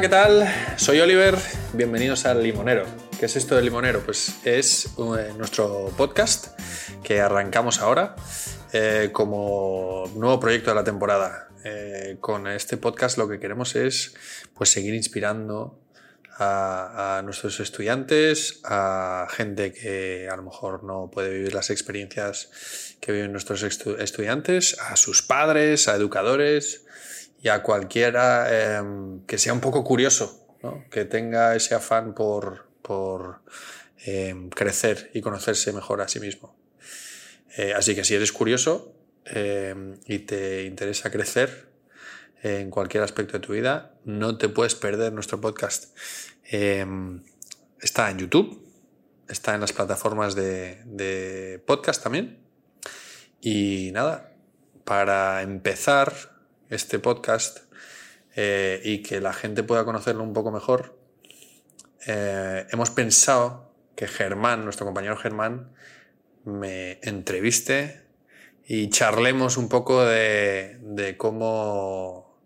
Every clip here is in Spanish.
¿qué tal? Soy Oliver, bienvenidos al Limonero. ¿Qué es esto del Limonero? Pues es eh, nuestro podcast que arrancamos ahora eh, como nuevo proyecto de la temporada. Eh, con este podcast lo que queremos es pues, seguir inspirando a, nuestros estudiantes, a gente que a lo mejor no puede vivir las experiencias que viven nuestros estu estudiantes, a sus padres, a educadores y a cualquiera eh, que sea un poco curioso, ¿no? que tenga ese afán por, por eh, crecer y conocerse mejor a sí mismo. Eh, así que si eres curioso y te interesa crecer en cualquier aspecto de tu vida, no te puedes perder nuestro podcast. está en YouTube, está en las plataformas de, de podcast también. Y nada, para empezar este podcast eh, y que la gente pueda conocerlo un poco mejor, eh, hemos pensado que Germán, nuestro compañero Germán, me entreviste y charlemos un poco de, de cómo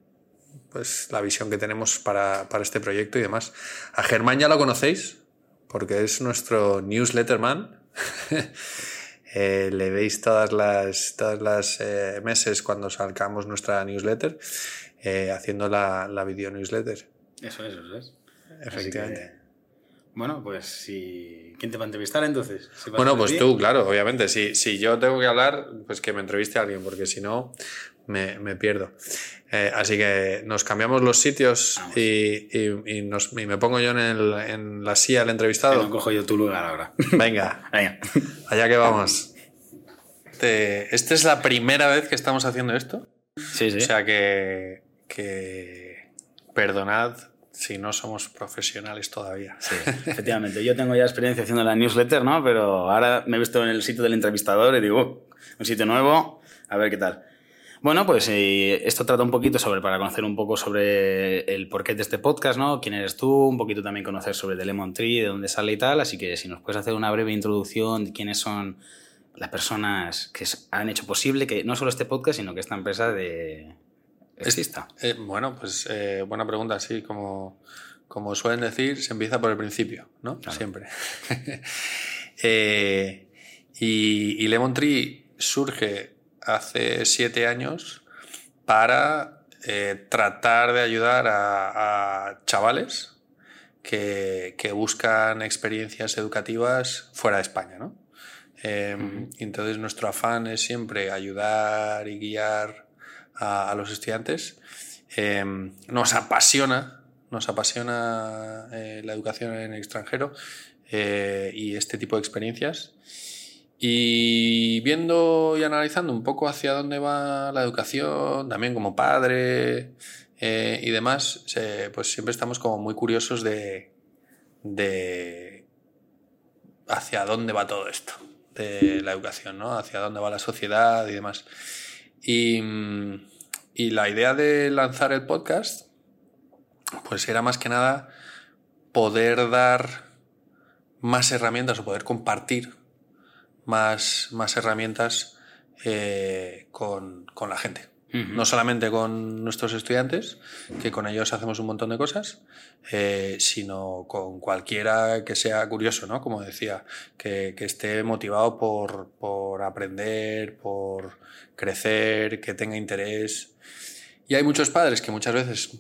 pues la visión que tenemos para, para, este proyecto y demás. A Germán ya lo conocéis, porque es nuestro newsletterman. Eh, le veis todas las, todas las eh, meses cuando sacamos nuestra newsletter, eh, haciendo la, la video newsletter. Eso es, eso es. Efectivamente. Bueno, pues si... ¿quién te va a entrevistar entonces? ¿Si bueno, pues tú, claro, obviamente. Si, si yo tengo que hablar, pues que me entreviste a alguien, porque si no, me, me pierdo. Eh, así que nos cambiamos los sitios y, y, y, nos, y, me pongo yo en, el, en la silla del entrevistado. No cojo yo tu lugar ahora. Venga, Venga. allá que vamos. Esta es la primera vez que estamos haciendo esto. Sí, sí. O sea que, que perdonad si no somos profesionales todavía. Sí, efectivamente. Yo tengo ya experiencia haciendo la newsletter, ¿no? Pero ahora me he visto en el sitio del entrevistador y digo, un sitio nuevo, a ver qué tal. Bueno, pues eh, esto trata un poquito sobre, para conocer un poco sobre el porqué de este podcast, ¿no? Quién eres tú, un poquito también conocer sobre The Lemon Tree, de dónde sale y tal. Así que si nos puedes hacer una breve introducción de quiénes son las personas que han hecho posible que no solo este podcast, sino que esta empresa de exista. Eh, bueno, pues eh, buena pregunta, sí, como, como suelen decir, se empieza por el principio, ¿no? Claro. Siempre. eh, y, y Lemon Tree surge hace siete años para eh, tratar de ayudar a, a chavales que, que, buscan experiencias educativas fuera de España, ¿no? Eh, uh -huh. Entonces nuestro afán es siempre ayudar y guiar a, a los estudiantes. Eh, nos apasiona, nos apasiona eh, la educación en el extranjero eh, y este tipo de experiencias. Y viendo y analizando un poco hacia dónde va la educación, también como padre eh, y demás, pues siempre estamos como muy curiosos de, de hacia dónde va todo esto de la educación, ¿no? Hacia dónde va la sociedad y demás. Y, y la idea de lanzar el podcast, pues era más que nada poder dar más herramientas o poder compartir más, más herramientas eh, con, con, la gente. Uh -huh. No solamente con nuestros estudiantes, que con ellos hacemos un montón de cosas, eh, sino con cualquiera que sea curioso, ¿no? Como decía, que, que esté motivado por, por, aprender, por crecer, que tenga interés. Y hay muchos padres que muchas veces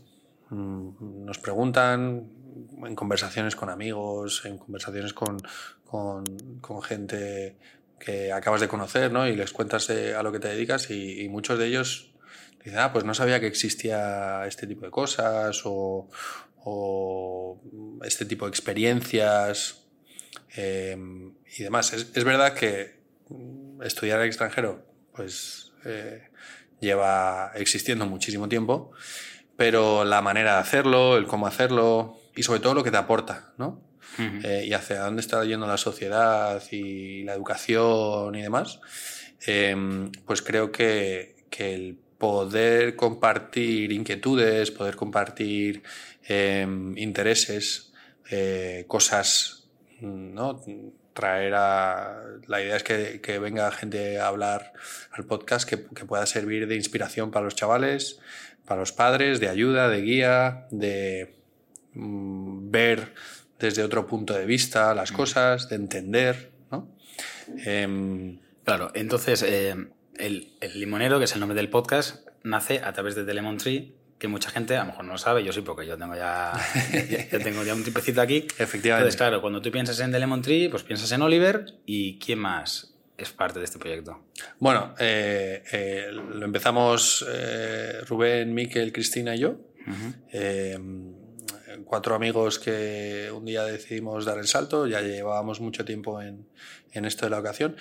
mmm, nos preguntan en conversaciones con amigos, en conversaciones con, con, gente que acabas de conocer, ¿no? Y les cuentas eh, a lo que te dedicas y, muchos de ellos dicen, ah, pues no sabía que existía este tipo de cosas o, este tipo de experiencias eh, y demás. Es, es, verdad que estudiar el extranjero, pues eh, lleva existiendo muchísimo tiempo, pero la manera de hacerlo, el cómo hacerlo y sobre todo lo que te aporta, ¿no? Uh -huh. eh, y hacia dónde está yendo la sociedad y la educación y demás, eh, pues creo que, que, el poder compartir inquietudes, poder compartir eh, intereses, eh, cosas, ¿no? Traer a. La idea es que, que, venga gente a hablar al podcast que, que pueda servir de inspiración para los chavales, para los padres, de ayuda, de guía, de mm, ver desde otro punto de vista las cosas, de entender, ¿no? Em, Claro, entonces eh, el, el limonero, que es el nombre del podcast, nace a través de The Lemon Tree, que mucha gente a lo mejor no lo sabe, yo sí, porque yo tengo ya, ya, ya tengo ya un tipecito aquí. Efectivamente. Entonces, claro, cuando tú piensas en The Lemon Tree, pues piensas en Oliver y ¿quién más es parte de este proyecto? Bueno, eh, eh, lo empezamos eh, Rubén, Miquel, Cristina y yo. Cuatro amigos que un día decidimos dar el salto, ya llevábamos mucho tiempo en, en esto de la ocasión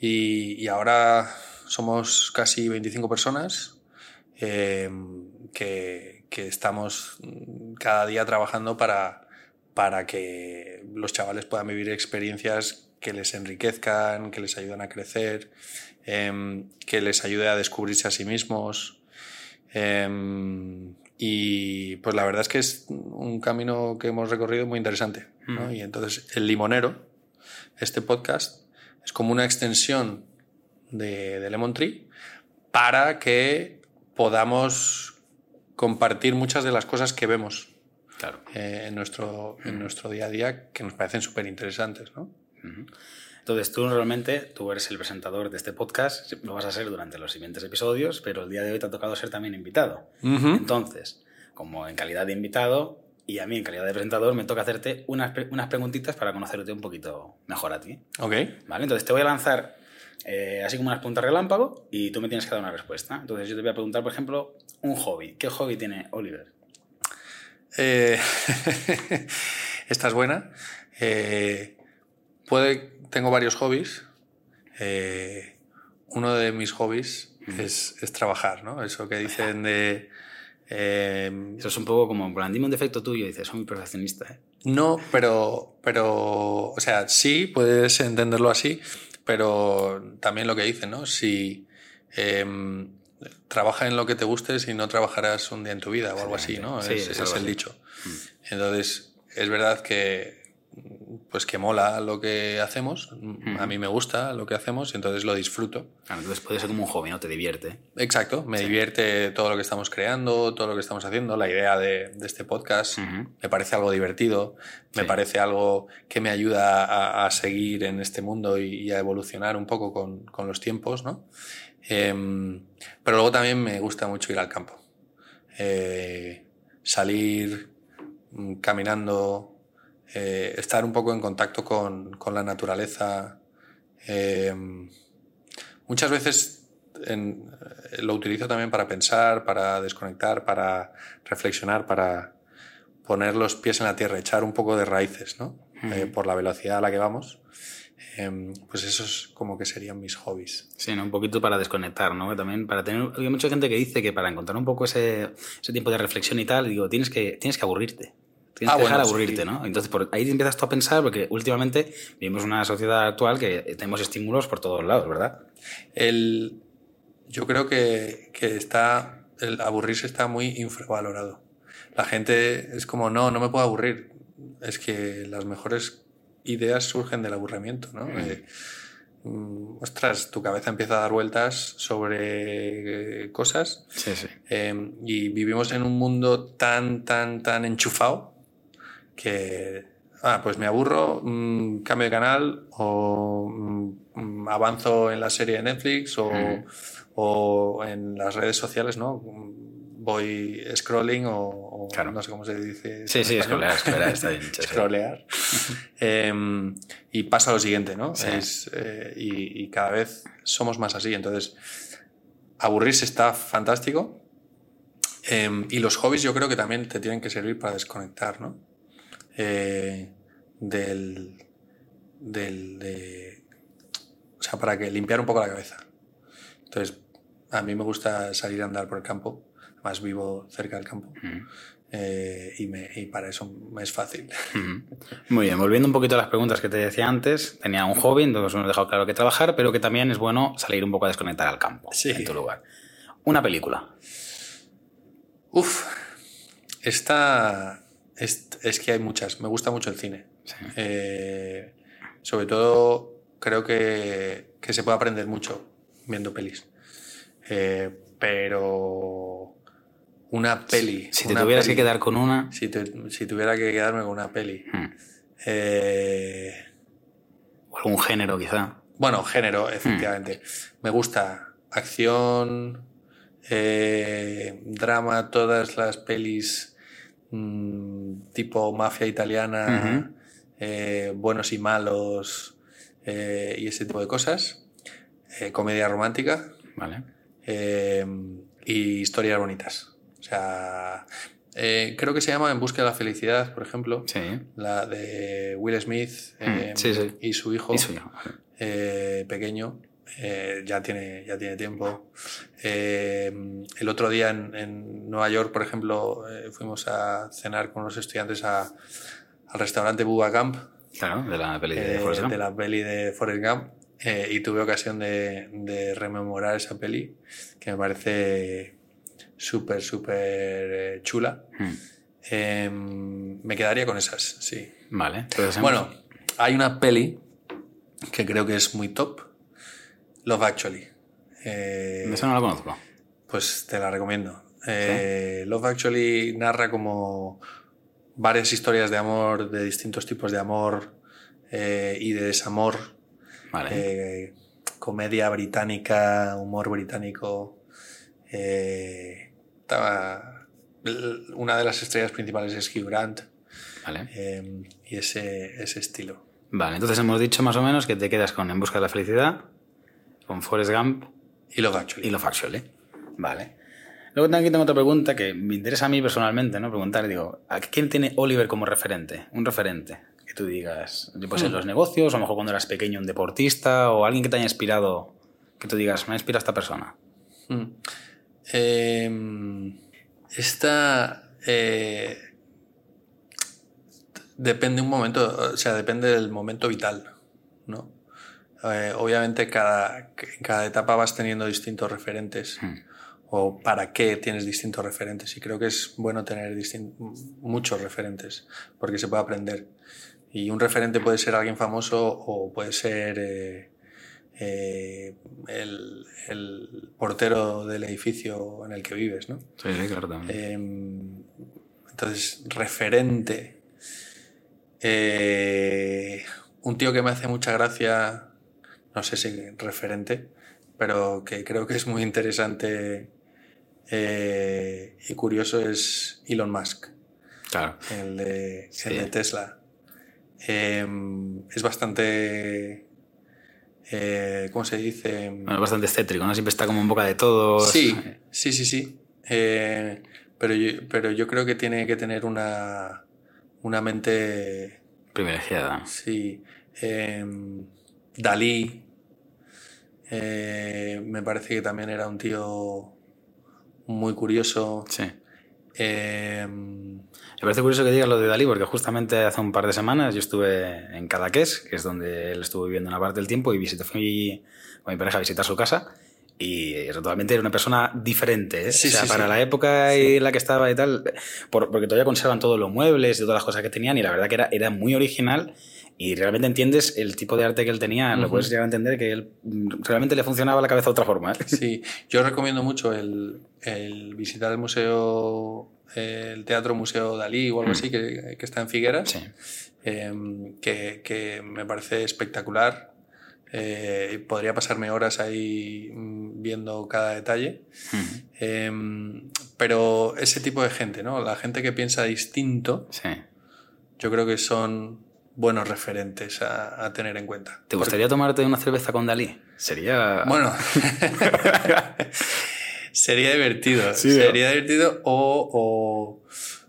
y, ahora somos casi 25 personas eh, que, que estamos cada día trabajando para, para que los chavales puedan vivir experiencias que les enriquezcan, que les ayuden a crecer, em, que les ayude a descubrirse a sí mismos. Em, y pues la verdad es que es un camino que hemos recorrido muy interesante. ¿no? Mm. Y entonces el limonero, este podcast, es como una extensión de, de Lemon Tree para que podamos compartir muchas de las cosas que vemos Claro. eh, en, nuestro, en nuestro día a día que nos parecen súper interesantes. ¿no? Entonces tú realmente, tú eres el presentador de este podcast, lo vas a ser durante los siguientes episodios, pero el día de hoy te ha tocado ser también invitado. Entonces, como en calidad de invitado y a mí en calidad de presentador, me toca hacerte unas, unas preguntitas para conocerte un poquito mejor a ti. Ok, ¿Vale? Entonces te voy a lanzar eh, así como unas preguntas relámpago y tú me tienes que dar una respuesta. Entonces yo te voy a preguntar, por ejemplo, un hobby. ¿Qué hobby tiene Oliver? Eh, esta es buena. Eh, puede, tengo varios hobbies. Eh, uno de mis hobbies es, es trabajar, ¿no? Eso que dicen de... eh, Eso es un poco como, plan, dime un defecto tuyo y dices, soy muy perfeccionista. ¿eh? No, pero, pero, o sea, sí, puedes entenderlo así, pero también lo que dicen, ¿no? Si em, trabaja en lo que te guste, si no trabajarás un día en tu vida o algo así, ¿no? Sí, es, es es el así. Mm. dicho. Entonces, es verdad que, pues que mola lo que hacemos, a mí me gusta lo que hacemos, entonces lo disfruto. Claro, entonces puede ser como un hobby, ¿no? Te divierte. Exacto, me divierte todo lo que estamos creando, todo lo que estamos haciendo, la idea de, de este podcast. Me parece algo divertido, me Sí. parece algo que me ayuda a, a seguir en este mundo y, y a evolucionar un poco con, con los tiempos, ¿no? Em, pero luego también me gusta mucho ir al campo. Eh, salir mm, caminando, eh, estar un poco en contacto con, con la naturaleza. Em, muchas veces en- eh, lo utilizo también para pensar, para desconectar, para reflexionar, para poner los pies en la tierra, echar un poco de raíces, ¿no? Eh, por la velocidad a la que vamos. Em, pues esos como que serían mis hobbies. Sí, ¿no? un poquito para desconectar, ¿no? También para tener... Hay mucha gente que dice que para encontrar un poco ese, ese tiempo de reflexión y tal, digo, tienes que, tienes que aburrirte. Tienes Ah, que dejar bueno, sí. aburrirte, ¿no? Entonces, por ahí empiezas tú a pensar, porque últimamente vivimos una sociedad actual que tenemos estímulos por todos lados, ¿verdad? El, yo creo que, que está, el aburrirse está muy infravalorado. La gente es como, no, no me puedo aburrir. Es que las mejores ideas surgen del aburrimiento, ¿no? Eh, mm, ostras, tu cabeza empieza a dar vueltas sobre eh, cosas Sí, sí. eh, y vivimos en un mundo tan, tan, tan enchufado que, ah, pues me aburro, mm, cambio de canal o mm, avanzo en la serie de Netflix o, Mm. o en las redes sociales, ¿no? Voy scrolling o, o Claro. no sé cómo se dice. Sí, sí, scrollear, scrollear, está bien. Scrollear. Em, y pasa lo siguiente, ¿no? Sí. Es, eh, y, y cada vez somos más así. Entonces, aburrirse está fantástico. Em, y los hobbies yo creo que también te tienen que servir para desconectar, ¿no? Eh, del, del, de, o sea, para que limpiar un poco la cabeza. Entonces, a mí me gusta salir a andar por el campo. Además, vivo cerca del campo. Eh, y, me, y para eso me es fácil. Muy bien, volviendo un poquito a las preguntas que te decía antes, tenía un hobby, entonces hemos dejado claro que trabajar, pero que también es bueno salir un poco a desconectar al campo, Sí. en tu lugar. Una película. Uf, esta es, es que hay muchas. Me gusta mucho el cine. Sí. Eh, sobre todo, creo que, que se puede aprender mucho viendo pelis. Eh, pero Una peli. Si te una tuvieras que quedar con una. Si, te- si tuviera que quedarme con una peli. hmm, Eh, O algún género, quizá. bueno, género, efectivamente. Me gusta acción, eh, drama, todas las pelis mm, tipo mafia italiana, eh, buenos y malos eh, y ese tipo de cosas. Eh, comedia romántica Vale. y historias bonitas. O sea, creo que se llama En busca de la felicidad, por ejemplo. Sí. La de Will Smith Mm, sí, sí. y su hijo Y pequeño. Eh, ya, tiene, ya tiene tiempo. Eh, el otro día en, en Nueva York, por ejemplo, eh, fuimos a cenar con los estudiantes a- al restaurante Bubba Camp, Claro, de la peli de Forrest Gump. de la peli de Forrest Gump, y tuve ocasión de, de rememorar esa peli, que me parece súper, súper chula. Hmm, Eh, me quedaría con esas, sí. Vale. Hemos- Bueno, hay una peli que creo que es muy top, Love Actually. Eh, Eso no lo conozco. pues te la recomiendo. Eh, Love Actually narra como varias historias de amor, de distintos tipos de amor eh, y de desamor. Vale. Eh, comedia británica, humor británico. Estaba- una de las estrellas principales es Hugh Grant vale. y ese, ese estilo. Vale, entonces hemos dicho más o menos que te quedas con En busca de la felicidad, con Forrest Gump Y Love Actually. y Actually. Vale. Luego aquí tengo otra pregunta que me interesa a mí personalmente, ¿no? Preguntar, digo, ¿a quién tiene Oliver como referente? Un referente que tú digas, pues en los negocios, o a lo mejor cuando eras pequeño un deportista, o alguien que te haya inspirado, que tú digas, me ha inspirado esta persona. Mm. Eh, esta eh, depende un momento, o sea, depende del momento vital. Eh, obviamente cada, en cada etapa vas teniendo distintos referentes Hmm. o para qué tienes distintos referentes y creo que es bueno tener muchos referentes porque se puede aprender y un referente puede ser alguien famoso o puede ser eh, eh, el, el portero del edificio en el que vives, ¿no? Sí, sí, claro, también. Em, entonces, referente. Eh, un tío que me hace mucha gracia, no sé si referente, pero que creo que es muy interesante eh, y curioso es Elon Musk, claro. el de, Sí. el de Tesla. Em, es bastante... eh, ¿Cómo se dice? Bueno, bastante excéntrico, ¿no? Siempre está como en boca de todos. Sí, sí, sí, sí. Eh, pero, yo, pero yo creo que tiene que tener una, una mente, Privilegiada. sí. Eh, Dalí, eh, me parece que también era un tío muy curioso. Sí. Eh, Me parece curioso que digas lo de Dalí, porque justamente hace un par de semanas yo estuve en Cadaqués, que es donde él estuvo viviendo una parte del tiempo, y visité, fui con mi pareja a visitar su casa. Y totalmente era una persona diferente, ¿eh? Sí, o sea, sí, para sí. la época en la que estaba y tal, por- porque todavía conservan todos los muebles y todas las cosas que tenían, y la verdad que era, era muy original. Y realmente entiendes el tipo de arte que él tenía, lo puedes llegar a entender que él mm, realmente le funcionaba la cabeza de otra forma. ¿eh? sí, yo recomiendo mucho el, el visitar el museo, el Teatro Museo Dalí o algo así, que, que está en Figueras. Sí. eh, que, que me parece espectacular. Eh, podría pasarme horas ahí mm, viendo cada detalle. Eh, pero ese tipo de gente, ¿no? La gente que piensa distinto, Sí. yo creo que son buenos referentes a, a tener en cuenta. ¿Te gustaría tomarte una cerveza con Dalí? Sería... Bueno, sería divertido. Sí, ¿no? sería divertido o, o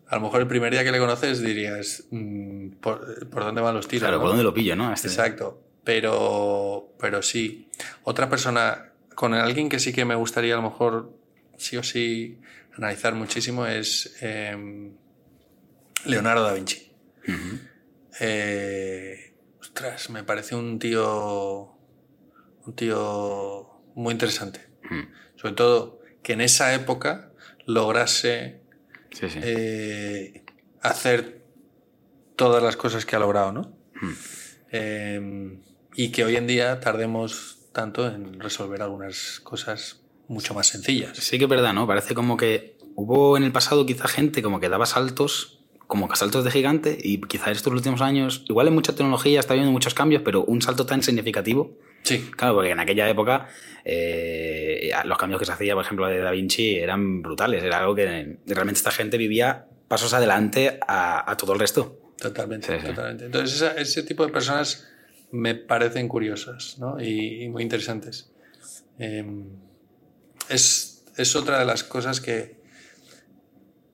a lo mejor el primer día que le conoces dirías, mm, ¿por, por dónde van los tiros? claro, no? ¿por dónde lo pillo, no? Este- Exacto. Pero, pero sí. Otra persona, con alguien que sí que me gustaría a lo mejor sí o sí analizar muchísimo es em, Leonardo da Vinci. Eh, ostras, me parece un tío. Un tío muy interesante. Ujú. Sobre todo que en esa época lograse Sí, sí. eh, hacer todas las cosas que ha logrado, ¿no? Ujú. Eh, y que hoy en día tardemos tanto en resolver algunas cosas mucho más sencillas. Sí que es verdad, ¿no? Parece como que hubo en el pasado quizá gente como que daba saltos, como saltos de gigante, y quizá estos últimos años, igual en mucha tecnología está habiendo muchos cambios, pero un salto tan significativo. Sí. Claro, porque en aquella época eh, los cambios que se hacía, por ejemplo, de Da Vinci eran brutales. Era algo que realmente esta gente vivía pasos adelante a, todo el resto. Totalmente, totalmente. Entonces, ese tipo de personas me parecen curiosas ¿no? y, muy interesantes. Em, es, es, otra de las cosas que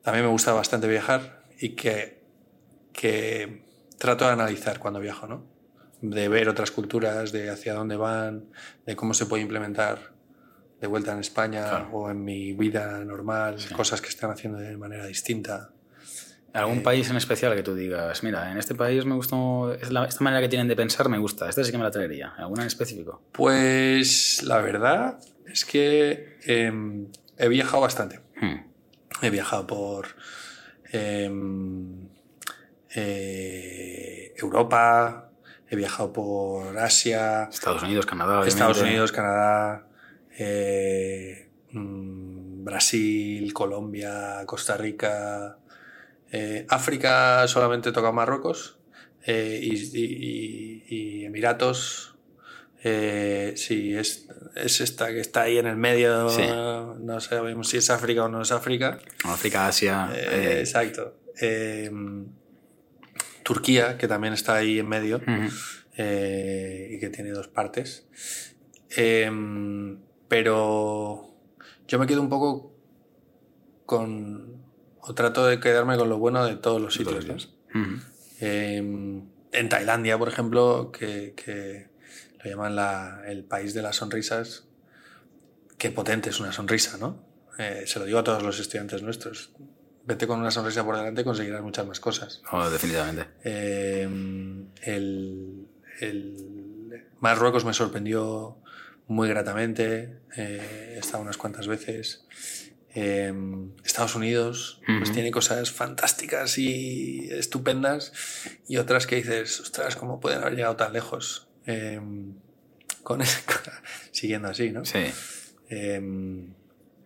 a mí me gusta bastante viajar y que, que trato de analizar cuando viajo, ¿no? De ver otras culturas, de hacia dónde van, de cómo se puede implementar de vuelta en España o en mi vida normal, cosas que están haciendo de manera distinta. ¿Algún país en especial que tú digas, mira, en este país me gustó, esta manera que tienen de pensar me gusta, esta sí que me la traería? ¿Alguna en específico? Pues la verdad es que em, he viajado bastante. Hmm. He viajado por em, eh, Europa, he viajado por Asia. Estados Unidos, Canadá. Estados Unidos, Canadá. Eh, mm, Brasil, Colombia, Costa Rica, eh, África solamente toca Marruecos y, Emiratos. Eh, sí, es, es, esta que está ahí en el medio. No sabemos si es África o no es África. África, Asia. exacto. Turquía, que también está ahí en medio y que tiene dos partes. pero yo me quedo un poco con o trato de quedarme con lo bueno de todos los sitios. Em, en Tailandia, por ejemplo, que, lo llaman el país de las sonrisas, qué potente es una sonrisa, ¿no? Eh, se lo digo a todos los estudiantes nuestros. Vete con una sonrisa por delante y conseguirás muchas más cosas. Oh, definitivamente. Em, el, Marruecos me sorprendió muy gratamente. Eh, he estado unas cuantas veces. Em, Estados Unidos pues tiene cosas fantásticas y estupendas y otras que dices, ostras, ¿cómo pueden haber llegado tan lejos? Em, con, siguiendo así, ¿no? Sí. Em,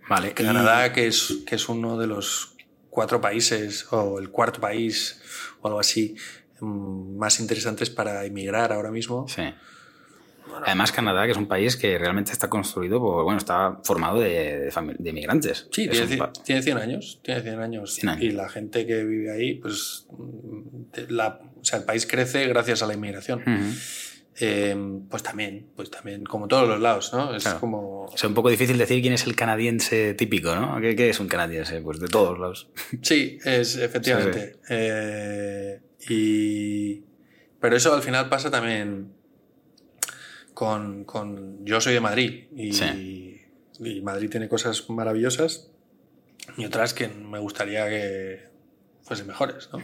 vale. Canadá, que, es, que es uno de los cuatro países o el cuarto país o algo así más interesantes para emigrar ahora mismo. Sí Además, Canadá, que es un país que realmente está construido, por, bueno, está formado de, de, inmigrantes. Sí, tiene, 100 años. Tiene 100 años. Y la gente que vive ahí, pues, la, o sea, el país crece gracias a la inmigración. Em, pues también, pues también, como todos los lados, ¿no? Es como... Es un poco difícil decir quién es el canadiense típico, ¿no? ¿Qué, es un canadiense? Pues de todos lados. Sí, es efectivamente. Eh, y... Pero eso al final pasa también con, con, yo soy de Madrid y, y, Madrid tiene cosas maravillosas y otras que me gustaría que fuesen mejores. ¿no?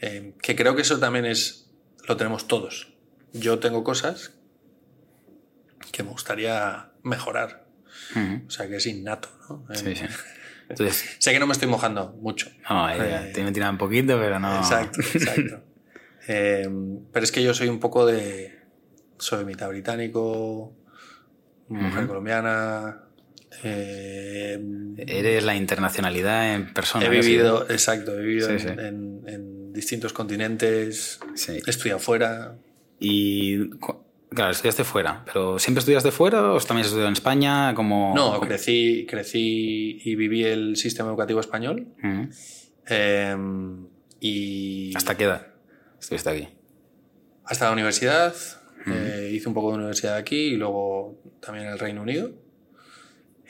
Eh, que creo que eso también es lo tenemos todos. Yo tengo cosas que me gustaría mejorar. O sea, que es innato. ¿no? Sí, sí. Entonces, sé que no me estoy mojando mucho. No, eh, te me un poquito, pero no. Exacto, exacto. Eh, pero es que yo soy un poco de soy mitad británico, mujer colombiana. Eh, Eres la internacionalidad en persona. He vivido, exacto, he vivido en, distintos continentes, he estudiado fuera. Y Claro, estudiaste fuera, pero ¿siempre estudiaste fuera o también has estudiado en España? Como, no, Crecí, crecí y viví el sistema educativo español. Em, y... ¿Hasta qué edad estuviste aquí? Hasta la universidad, eh, hice un poco de universidad aquí y luego también en el Reino Unido.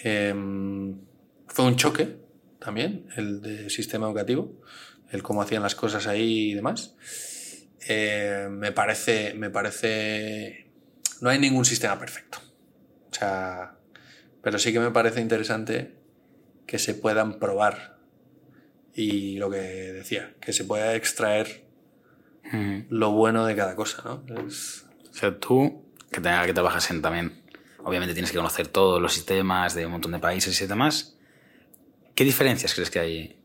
Em, fue un choque también, el de sistema educativo, el cómo hacían las cosas ahí y demás. Eh, me parece, me parece, no hay ningún sistema perfecto. O sea, pero sí que me parece interesante que se puedan probar y lo que decía, que se pueda extraer lo bueno de cada cosa, ¿no? O sea, tú, que, tenga, que trabajas en también, obviamente tienes que conocer todos los sistemas de un montón de países y demás. ¿Qué diferencias crees que hay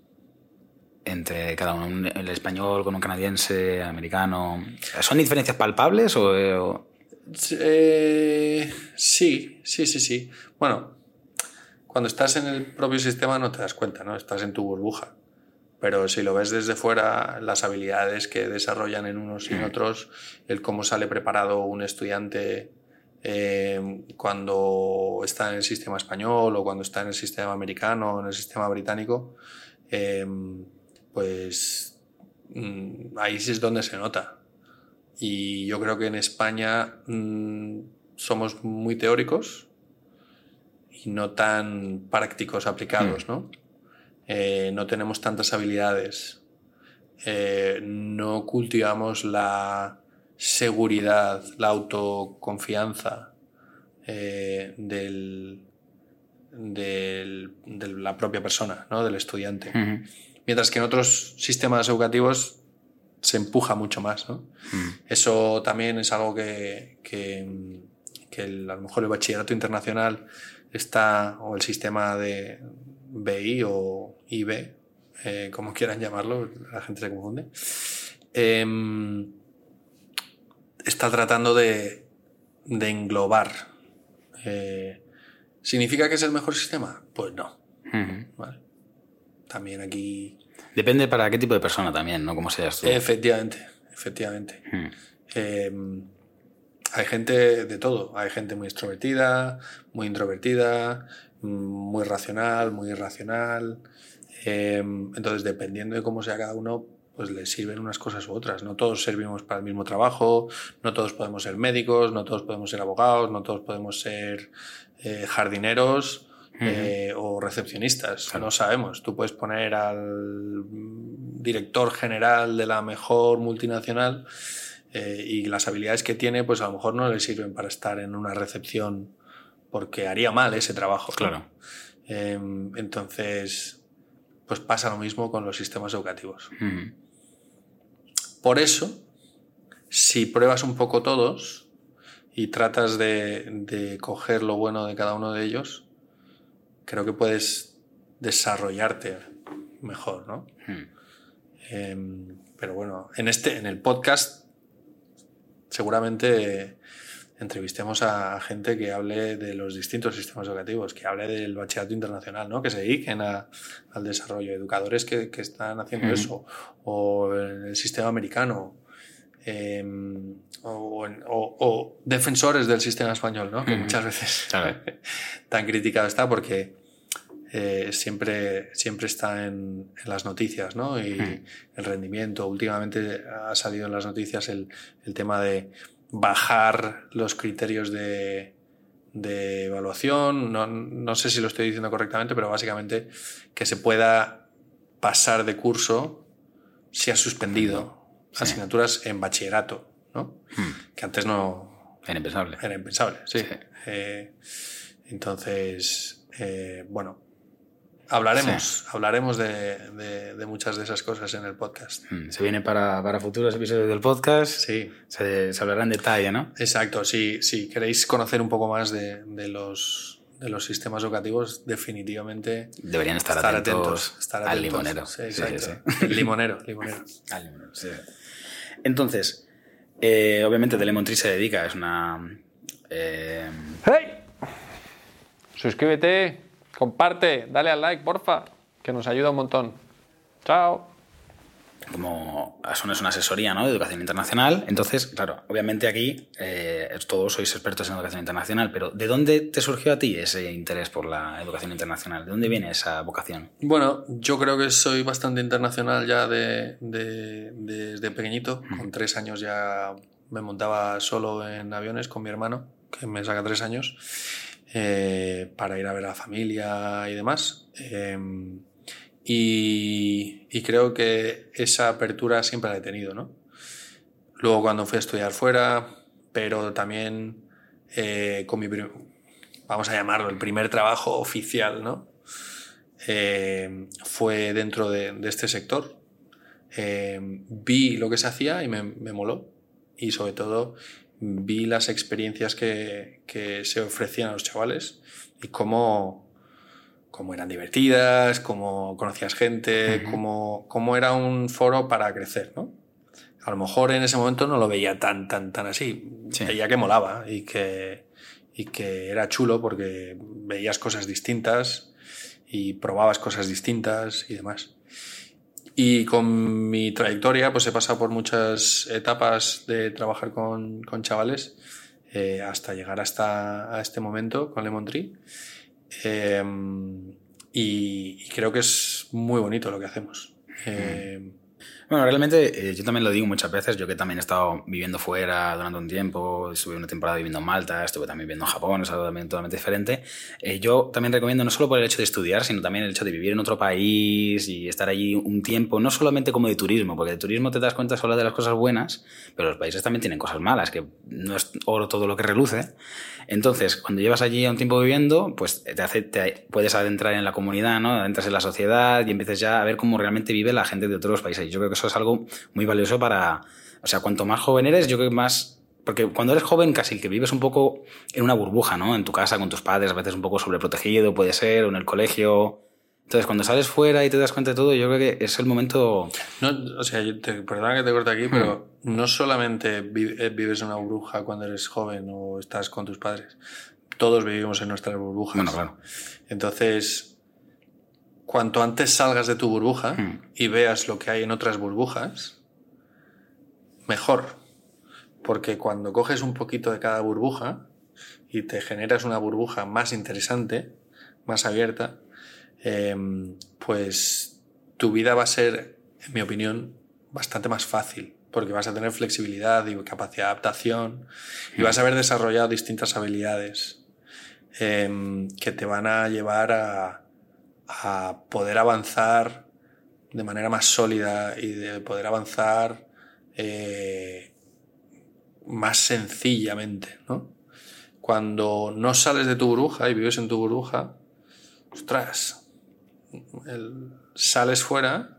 entre cada uno? El español con un canadiense, americano. ¿Son diferencias palpables o...? Eh, sí, sí, sí, sí. Bueno, cuando estás en el propio sistema no te das cuenta, ¿no? Estás en tu burbuja. Pero si lo ves desde fuera, las habilidades que desarrollan en unos y en otros, el cómo sale preparado un estudiante eh, cuando está en el sistema español o cuando está en el sistema americano o en el sistema británico, eh, pues mm, ahí sí es donde se nota. Y yo creo que en España mm, somos muy teóricos y no tan prácticos aplicados, ¿no? Eh, no tenemos tantas habilidades, eh, no cultivamos la seguridad, la autoconfianza eh, del, de la propia persona, ¿no? del estudiante. Mientras que en otros sistemas educativos se empuja mucho más. ¿no? Eso también es algo que, que, que a lo mejor el bachillerato internacional está, o el sistema de BI o IB, eh, como quieran llamarlo, la gente se confunde, em, está tratando de, de englobar. Eh, ¿Significa que es el mejor sistema? Pues no. También aquí... Depende para qué tipo de persona también, ¿no? Como seas tú. Efectivamente, efectivamente. Em, hay gente de todo. Hay gente muy extrovertida, muy introvertida, muy racional, muy irracional. Em, entonces, dependiendo de cómo sea cada uno, pues le sirven unas cosas u otras. No todos servimos para el mismo trabajo, no todos podemos ser médicos, no todos podemos ser abogados, no todos podemos ser eh, jardineros. Eh, o recepcionistas, no sabemos. Tú puedes poner al director general de la mejor multinacional eh, y las habilidades que tiene, pues a lo mejor no le sirven para estar en una recepción porque haría mal ese trabajo. Claro. Em, entonces, pues pasa lo mismo con los sistemas educativos. Por eso, si pruebas un poco todos y tratas de, coger lo bueno de cada uno de ellos, creo que puedes desarrollarte mejor, ¿no? Em, pero bueno, en este, en el podcast, seguramente entrevistemos a gente que hable de los distintos sistemas educativos, que hable del bachillerato internacional, ¿no? que se dediquen a, al desarrollo, educadores que, que están haciendo eso, o el sistema americano, em, o, o, defensores del sistema español, ¿no? que muchas veces tan criticado está porque eh, siempre, siempre está en, en, las noticias, ¿no? Y el rendimiento. Últimamente ha salido en las noticias el, el tema de bajar los criterios de, de evaluación. No, no, sé si lo estoy diciendo correctamente, pero básicamente que se pueda pasar de curso si has suspendido asignaturas en bachillerato, ¿no? Hmm. Que antes no... Era impensable. Era impensable, sí. Eh, entonces, eh, bueno, Hablaremos, hablaremos de, de, muchas de esas cosas en el podcast. Mm, se viene para, para futuros episodios del podcast. Sí. Se, se, hablará en detalle, ¿no? Exacto, sí. Si queréis conocer un poco más de, de los, de los sistemas educativos, definitivamente deberían estar, atentos, estar, atentos, al limonero. Sí, exacto. El limonero, limonero. al limonero, sí. Entonces, eh, obviamente, The Lemon Tree se dedica, es una. Eh... ¡Hey! Suscríbete Comparte, dale al like, porfa, que nos ayuda un montón. Chao. Como Asun es una asesoría ¿no? de educación internacional, entonces, claro, obviamente aquí eh, todos sois expertos en educación internacional, pero ¿de dónde te surgió a ti ese interés por la educación internacional? ¿De dónde viene esa vocación? Bueno, yo creo que soy bastante internacional ya de, desde pequeñito. Con tres años ya me montaba solo en aviones con mi hermano, que me saca tres años. Eh, para ir a ver a la familia y demás. Em, y, creo que esa apertura siempre la he tenido, ¿no? Luego cuando fui a estudiar fuera, pero también eh, con mi, vamos a llamarlo, el primer trabajo oficial, ¿no? Em, fue dentro de, este sector. Em, vi lo que se hacía y me, me moló. Y sobre todo vi las experiencias que, que se ofrecían a los chavales y cómo, cómo eran divertidas, cómo conocías gente, cómo, cómo, era un foro para crecer, ¿no? A lo mejor en ese momento no lo veía tan, tan, tan así. Veía que molaba y que, y que era chulo porque veías cosas distintas y probabas cosas distintas y demás. Y con mi trayectoria, pues he pasado por muchas etapas de trabajar con, con chavales eh, hasta llegar hasta a este momento con Lemon Tree. Em, y, y, creo que es muy bonito lo que hacemos. Eh, bueno, realmente eh, yo también lo digo muchas veces, yo que también he estado viviendo fuera durante un tiempo, estuve una temporada viviendo en Malta, estuve también viviendo en Japón, es algo también totalmente diferente. Eh, yo también recomiendo no solo por el hecho de estudiar, sino también el hecho de vivir en otro país y estar allí un tiempo, no solamente como de turismo, porque de turismo te das cuenta solo de las cosas buenas, pero los países también tienen cosas malas, que no es oro todo lo que reluce. Entonces, cuando llevas allí un tiempo viviendo, pues te, hace, te puedes adentrar en la comunidad, ¿no? Adentras en la sociedad y empiezas ya a ver cómo realmente vive la gente de otros países. Yo creo que eso es algo muy valioso para, o sea, cuanto más joven eres, yo creo que más, porque cuando eres joven casi que vives un poco en una burbuja, ¿no? En tu casa, con tus padres, a veces un poco sobreprotegido, puede ser, o en el colegio. Entonces, cuando sales fuera y te das cuenta de todo, yo creo que es el momento... No, o sea, yo te, perdona que te corte aquí, pero hmm. no solamente eh, vives en una burbuja cuando eres joven o estás con tus padres. Todos vivimos en nuestras burbujas. Bueno, claro. Entonces, cuanto antes salgas de tu burbuja hmm. y veas lo que hay en otras burbujas, mejor. Porque cuando coges un poquito de cada burbuja y te generas una burbuja más interesante, más abierta, em, pues tu vida va a ser, en mi opinión, bastante más fácil. Porque vas a tener flexibilidad y capacidad de adaptación y vas a haber desarrollado distintas habilidades em, que te van a llevar a, a poder avanzar de manera más sólida y de poder avanzar eh, más sencillamente, ¿no? Cuando no sales de tu burbuja y vives en tu burbuja, ostras, sales fuera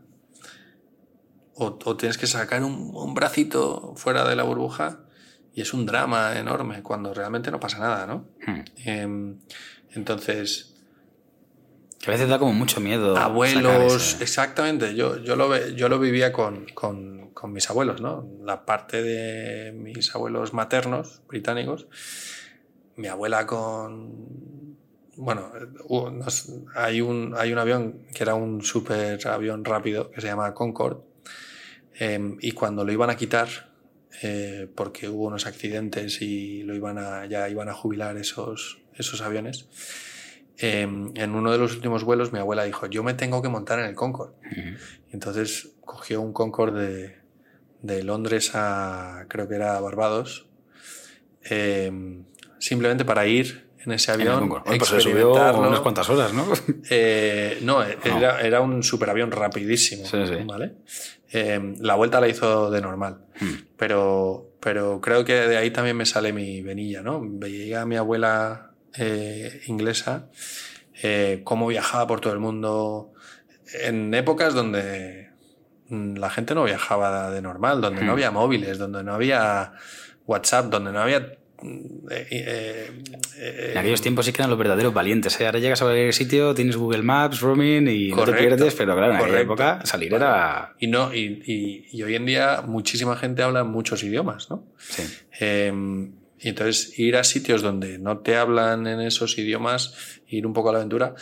o, tienes que sacar un, bracito fuera de la burbuja y es un drama enorme cuando realmente no pasa nada, ¿no? Hmm. Em, entonces, que a veces da como mucho miedo. Abuelos, exactamente. Yo, yo, lo, yo lo vivía con, con, con, mis abuelos, ¿no? La parte de mis abuelos maternos, británicos. Mi abuela con. Bueno, hay un, hay un avión que era un super avión rápido que se llama Concorde. Em, y cuando lo iban a quitar, eh, porque hubo unos accidentes y lo iban a, ya iban a jubilar esos, esos aviones Em, en uno de los últimos vuelos mi abuela dijo, yo me tengo que montar en el Concorde. entonces cogió un Concorde de, Londres a, creo que era Barbados, em, simplemente para ir en ese avión. Bueno, pues se subió unas cuantas horas, ¿no? Eh, no, era, era, un superavión rapidísimo. ¿vale? Em, la vuelta la hizo de normal. Hmm. Pero, pero creo que de ahí también me sale mi venilla, ¿no? Veía a mi abuela eh, inglesa, eh, cómo viajaba por todo el mundo en épocas donde la gente no viajaba de normal, donde no hmm. había móviles, donde no había WhatsApp, donde no había eh, en aquellos tiempos sí que eran los verdaderos valientes. Ahora llegas a cualquier sitio, tienes Google Maps, roaming y no te pierdes, pero claro, en aquella época salir era. Y, no, y, y, hoy en día muchísima gente habla muchos idiomas, ¿no? Sí. Y entonces ir a sitios donde no te hablan en esos idiomas, ir un poco a la aventura,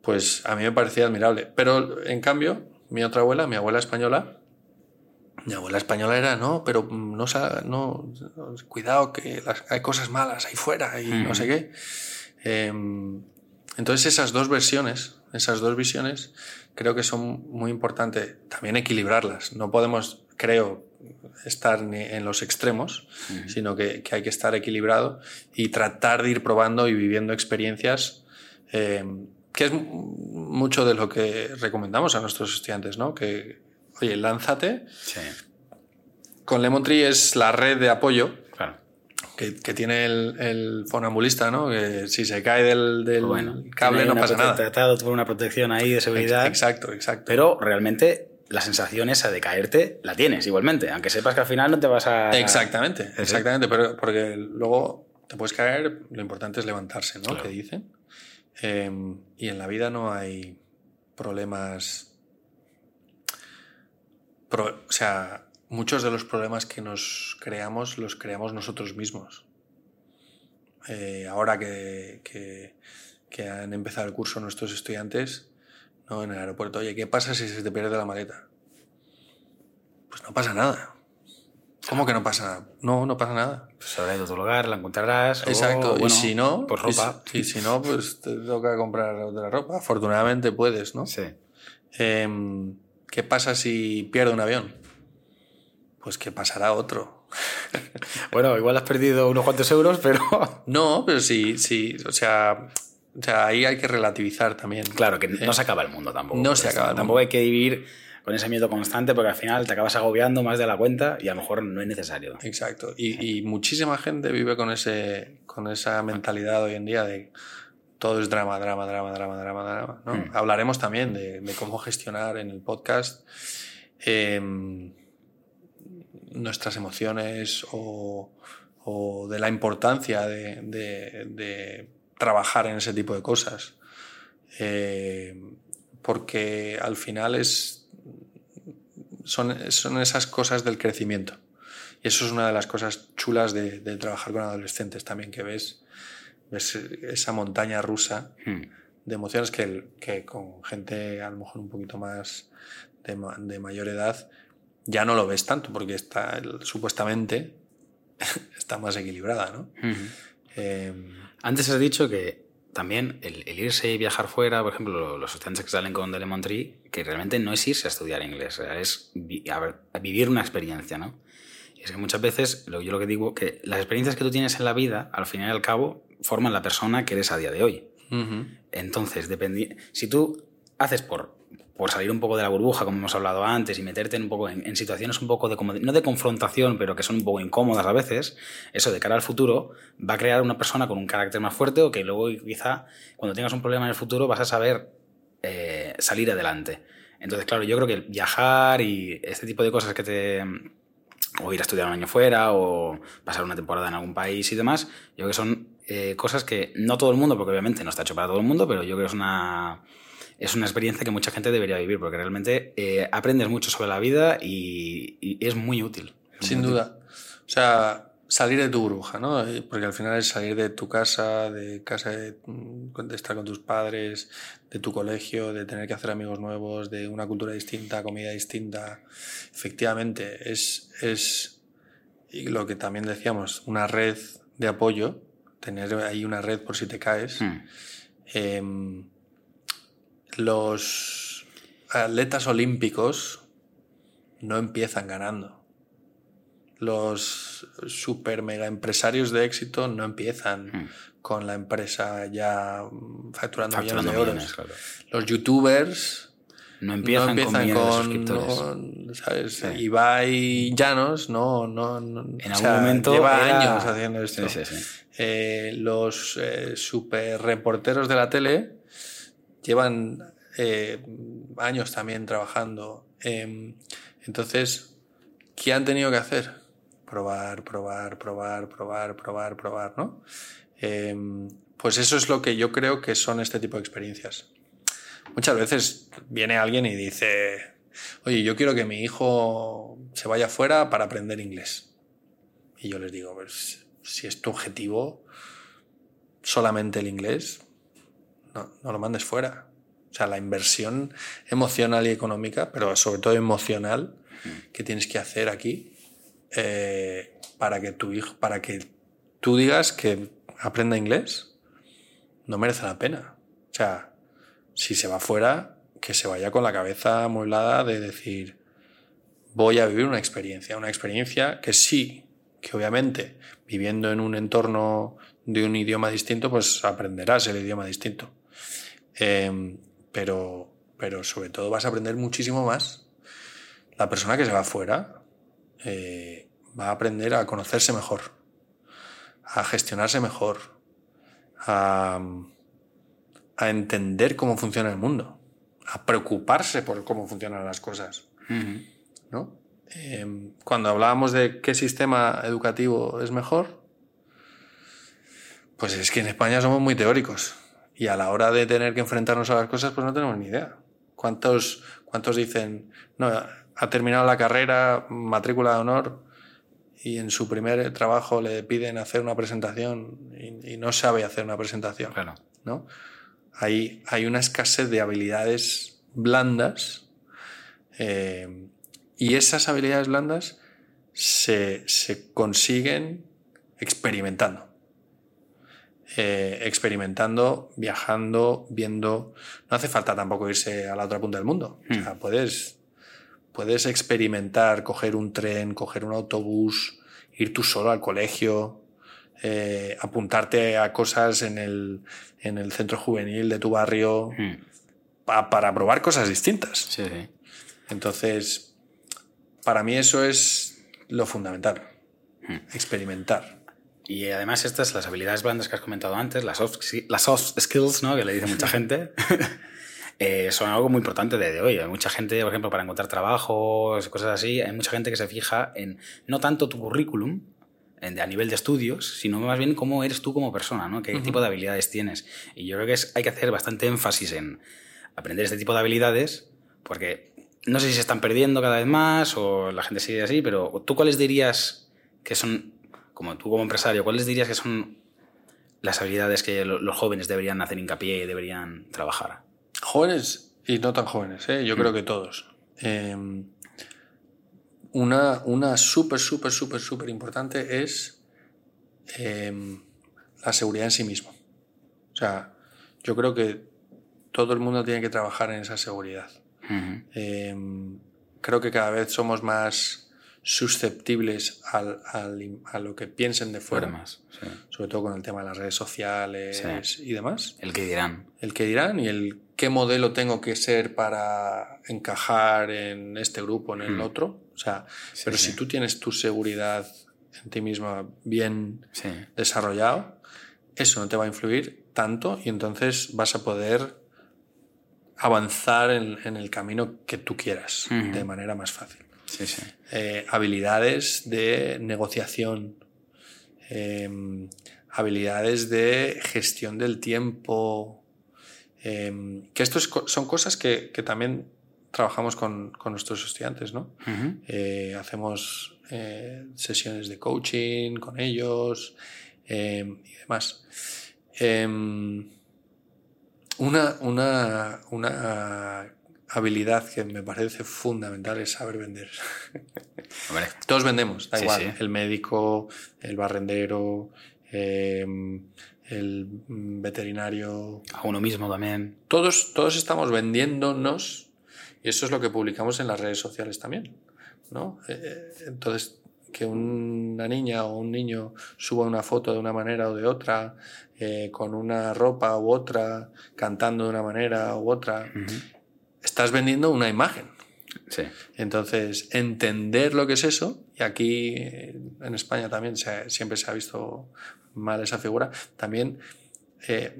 pues a mí me parecía admirable. Pero en cambio, mi otra abuela, mi abuela española, mi abuela española era, no, pero no, no cuidado que hay cosas malas ahí fuera y no sé qué. Em, entonces esas dos versiones, esas dos visiones, creo que son muy importantes también equilibrarlas. No podemos, creo, estar en los extremos, sino que, hay que estar equilibrado y tratar de ir probando y viviendo experiencias, eh, que es mucho de lo que recomendamos a nuestros estudiantes, ¿no? Que, oye, lánzate. Con Lemon Tree es la red de apoyo que, tiene el, el, fonambulista, ¿no? Que si se cae del, del cable no pasa nada. Tratado por una protección ahí de seguridad. Exacto, exacto. Pero realmente la sensación esa de caerte la tienes igualmente, aunque sepas que al final no te vas a... Exactamente, exactamente, pero porque luego te puedes caer, lo importante es levantarse, ¿no? Que dicen. Em, y en la vida no hay problemas... o sea, muchos de los problemas que nos creamos los creamos nosotros mismos. eh, ahora que, que, que han empezado el curso nuestros estudiantes, ¿no? en el aeropuerto, oye, ¿qué pasa si se te pierde la maleta? Pues no pasa nada. ¿Cómo que no pasa nada? No, no pasa nada. Pues habrá ido a otro lugar, la encontrarás. o, Exacto. bueno, y si no, Pues ropa. Y, si- y si no, pues te toca comprar otra ropa. Afortunadamente puedes, ¿no? Sí. Em, ¿Qué pasa si pierde un avión? Pues que pasará otro. Bueno, igual has perdido unos cuantos euros, pero. No, pero sí, sí. O sea, o sea, ahí hay que relativizar también. Claro, que no se acaba el mundo tampoco. No se acaba el Tampoco hay que vivir con ese miedo constante porque al final te acabas agobiando más de la cuenta y a lo mejejor no es necesario. Exacto. Y, y muchísima gente vive con, ese, con esa mentalidad hoy en día de todo es drama, drama, drama, drama, drama, drama. ¿no? Mm. Hablaremos también de, de cómo gestionar en el podcast em, nuestras emociones o, o de la importancia de, de- de trabajar en ese tipo de cosas. Eh, porque al final es, son, son esas cosas del crecimiento. Y eso es una de las cosas chulas de, de trabajar con adolescentes también, que ves, ves esa montaña rusa Hmm. de emociones que, que con gente a lo mejor un poquito más de, de mayor edad ya no lo ves tanto, porque está supuestamente está más equilibrada, ¿no? Ujú. Eh, Antes has dicho que también el, el irse y viajar fuera, por ejemplo, los estudiantes que salen con The Lemon Tree, que realmente no es irse a estudiar inglés, es vi- a ver, a vivir una experiencia, ¿no? Y es que muchas veces, lo, yo lo que digo, que las experiencias que tú tienes en la vida, al final y al cabo, forman la persona que eres a día de hoy. Entonces, dependi- si tú haces por, por salir un poco de la burbuja, como hemos hablado antes, y meterte en un poco en, situaciones un poco de- no de confrontación, pero que son un poco incómodas a veces, eso de cara al futuro va a crear una persona con un carácter más fuerte o que luego quizá cuando tengas un problema en el futuro vas a saber eh, salir adelante. Entonces, claro, yo creo que viajar y este tipo de cosas que te... o ir a estudiar un año fuera o pasar una temporada en algún país y demás, yo creo que son eh, cosas que no todo el mundo, porque obviamente no está hecho para todo el mundo, pero yo creo que es una, es una experiencia que mucha gente debería vivir, porque realmente eh, aprendes mucho sobre la vida y, y es muy útil. Es Sin muy útil. duda. O sea, salir de tu burbuja, ¿no? Eh, Porque al final es salir de tu casa, de casa de, mm, de estar con tus padres, de tu colegio, de tener que hacer amigos nuevos, de una cultura distinta, comida distinta. Efectivamente, es, es y lo que también decíamos, una red de apoyo, tener ahí una red por si te caes. Em, los atletas olímpicos no empiezan ganando. Los super mega empresarios de éxito no empiezan Mm. con la empresa ya facturando, Facturando millones de euros. millones, claro. Los youtubers No empiezan, no empiezan con con, suscriptores. no, ¿sabes? Sí. Ibai Llanos no, no, no En algún sea, momento lleva era- años haciendo esto. Sí, sí, sí. Eh, los eh, super reporteros de la tele llevan eh, años también trabajando. Eh, entonces, ¿qué han tenido que hacer? Probar, probar, probar, probar, probar, probar, ¿no? Eh, pues eso es lo que yo creo que son este tipo de experiencias. Muchas veces viene alguien y dice, oye, yo quiero que mi hijo se vaya fuera para aprender inglés. Y yo les digo, pues si es tu objetivo solamente el inglés, no, no lo mandes fuera. O sea, la inversión emocional y económica, pero sobre todo emocional, que tienes que hacer aquí eh, para que tu hijo, para que tú digas que aprenda inglés, no merece la pena. O sea, si se va fuera, que se vaya con la cabeza amueblada de decir, voy a vivir una experiencia, una experiencia que sí, que obviamente viviendo en un entorno de un idioma distinto, pues aprenderás el idioma distinto. Eh, pero, pero sobre todo vas a aprender muchísimo más. La persona que se va fuera eh, va a aprender a conocerse mejor, a gestionarse mejor, a, a entender cómo funciona el mundo, a preocuparse por cómo funcionan las cosas. ¿no? Eh, cuando hablábamos de qué sistema educativo es mejor, pues es que en España somos muy teóricos y a la hora de tener que enfrentarnos a las cosas, pues no tenemos ni idea. ¿Cuántos, cuántos dicen, no, ha terminado la carrera, matrícula de honor y en su primer trabajo le piden hacer una presentación y, no sabe hacer una presentación. Claro. ¿no? Hay, hay una escasez de habilidades blandas eh, y esas habilidades blandas se, se consiguen experimentando. Eh, experimentando, viajando, viendo. No hace falta tampoco irse a la otra punta del mundo. O sea, puedes, puedes experimentar, coger un tren, coger un autobús, ir tú solo al colegio, eh, apuntarte a cosas en el, en el centro juvenil de tu barrio para probar cosas distintas. Sí, sí. Entonces, para mí eso es lo fundamental. Experimentar. Y además estas, las habilidades blandas que has comentado antes, las soft, las soft skills, ¿no? que le dice mucha gente, eh, son algo muy importante de, hoy. Hay mucha gente, por ejemplo, para encontrar trabajos, cosas así, hay mucha gente que se fija en no tanto tu currículum, en, a nivel de estudios, sino más bien cómo eres tú como persona, ¿no? qué tipo de habilidades tienes. Y yo creo que es, hay que hacer bastante énfasis en aprender este tipo de habilidades, porque no sé si se están perdiendo cada vez más o la gente sigue así, pero ¿tú cuáles dirías que son como tú como empresario, ¿cuáles dirías que son las habilidades que los jóvenes deberían hacer hincapié y deberían trabajar? Jóvenes y no tan jóvenes, ¿eh? yo creo mm. que todos. Em, una una súper, súper, súper, súper importante es em, la seguridad en sí mismo. O sea, yo creo que todo el mundo tiene que trabajar en esa seguridad. Em, creo que cada vez somos más susceptibles al, al, a lo que piensen de fuera. Sobre todo con el tema de las redes sociales y demás. El que dirán. El que dirán y el qué modelo tengo que ser para encajar en este grupo, en el mm. otro. O sea, pero si tú tienes tu seguridad en ti misma bien desarrollado, eso no te va a influir tanto y entonces vas a poder avanzar en, en el camino que tú quieras de manera más fácil. Eh, habilidades de negociación, em, habilidades de gestión del tiempo, em, que esto son cosas que, también trabajamos con, nuestros estudiantes, ¿no? Eh, hacemos eh, sesiones de coaching con ellos em, y demás. una, una, una habilidad que me parece fundamental es saber vender. Todos vendemos, da igual. El médico, el barrendero, em, el veterinario. A uno mismo también. Todos, todos estamos vendiéndonos y eso es lo que publicamos en las redes sociales también. ¿no? Eh, eh, entonces, que una niña o un niño suba una foto de una manera o de otra, eh, con una ropa u otra, cantando de una manera u otra estás vendiendo una imagen. Sí. Entonces, entender lo que es eso, y aquí en España también siempre se ha visto mal esa figura, también eh,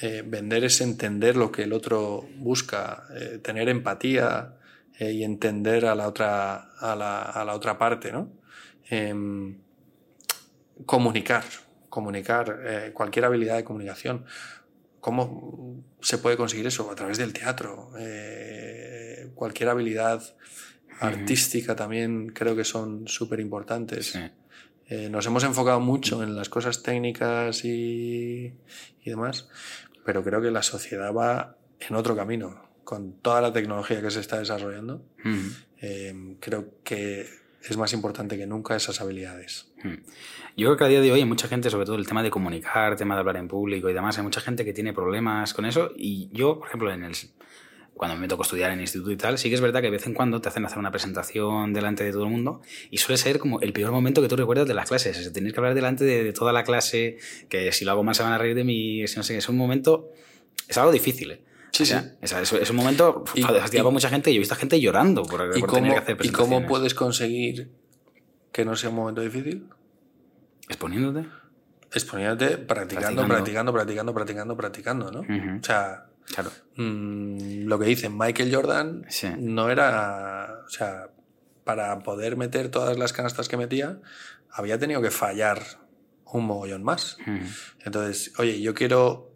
eh, vender es entender lo que el otro busca, eh, tener empatía y entender a la otra, a la, a la otra parte, ¿no? Em, comunicar, comunicar, cualquier habilidad de comunicación. ¿Cómo se puede conseguir eso? A través del teatro. Eh, cualquier habilidad artística también creo que son súper importantes. Eh, nos hemos enfocado mucho en las cosas técnicas y, demás, pero creo que la sociedad va en otro camino. Con toda la tecnología que se está desarrollando, eh, creo que es más importante que nunca esas habilidades. Hmm. Yo creo que a día de hoy hay mucha gente, sobre todo el tema de comunicar, el tema de hablar en público y demás, hay mucha gente que tiene problemas con eso y yo, por ejemplo, en el, cuando me tocó estudiar en instituto y tal, sí que es verdad que de vez en cuando te hacen hacer una presentación delante de todo el mundo y suele ser como el peor momento que tú recuerdas de las clases. Es tener que hablar delante de, toda la clase, que si lo hago mal se van a reír de mí, no sé, es un momento, es algo difícil. ¿eh? Sí, sí. Es, un momento fastidiado mucha gente y yo he visto gente llorando por, por tener que hacer. ¿Y cómo puedes conseguir que no sea un momento difícil? ¿Exponiéndote? Exponiéndote, practicando, practicando, practicando, practicando, practicando, ¿no? O sea, claro. Mm, lo que dicen Michael Jordan no era, o sea, para poder meter todas las canastas que metía, había tenido que fallar un mogollón más. Entonces, oye, yo quiero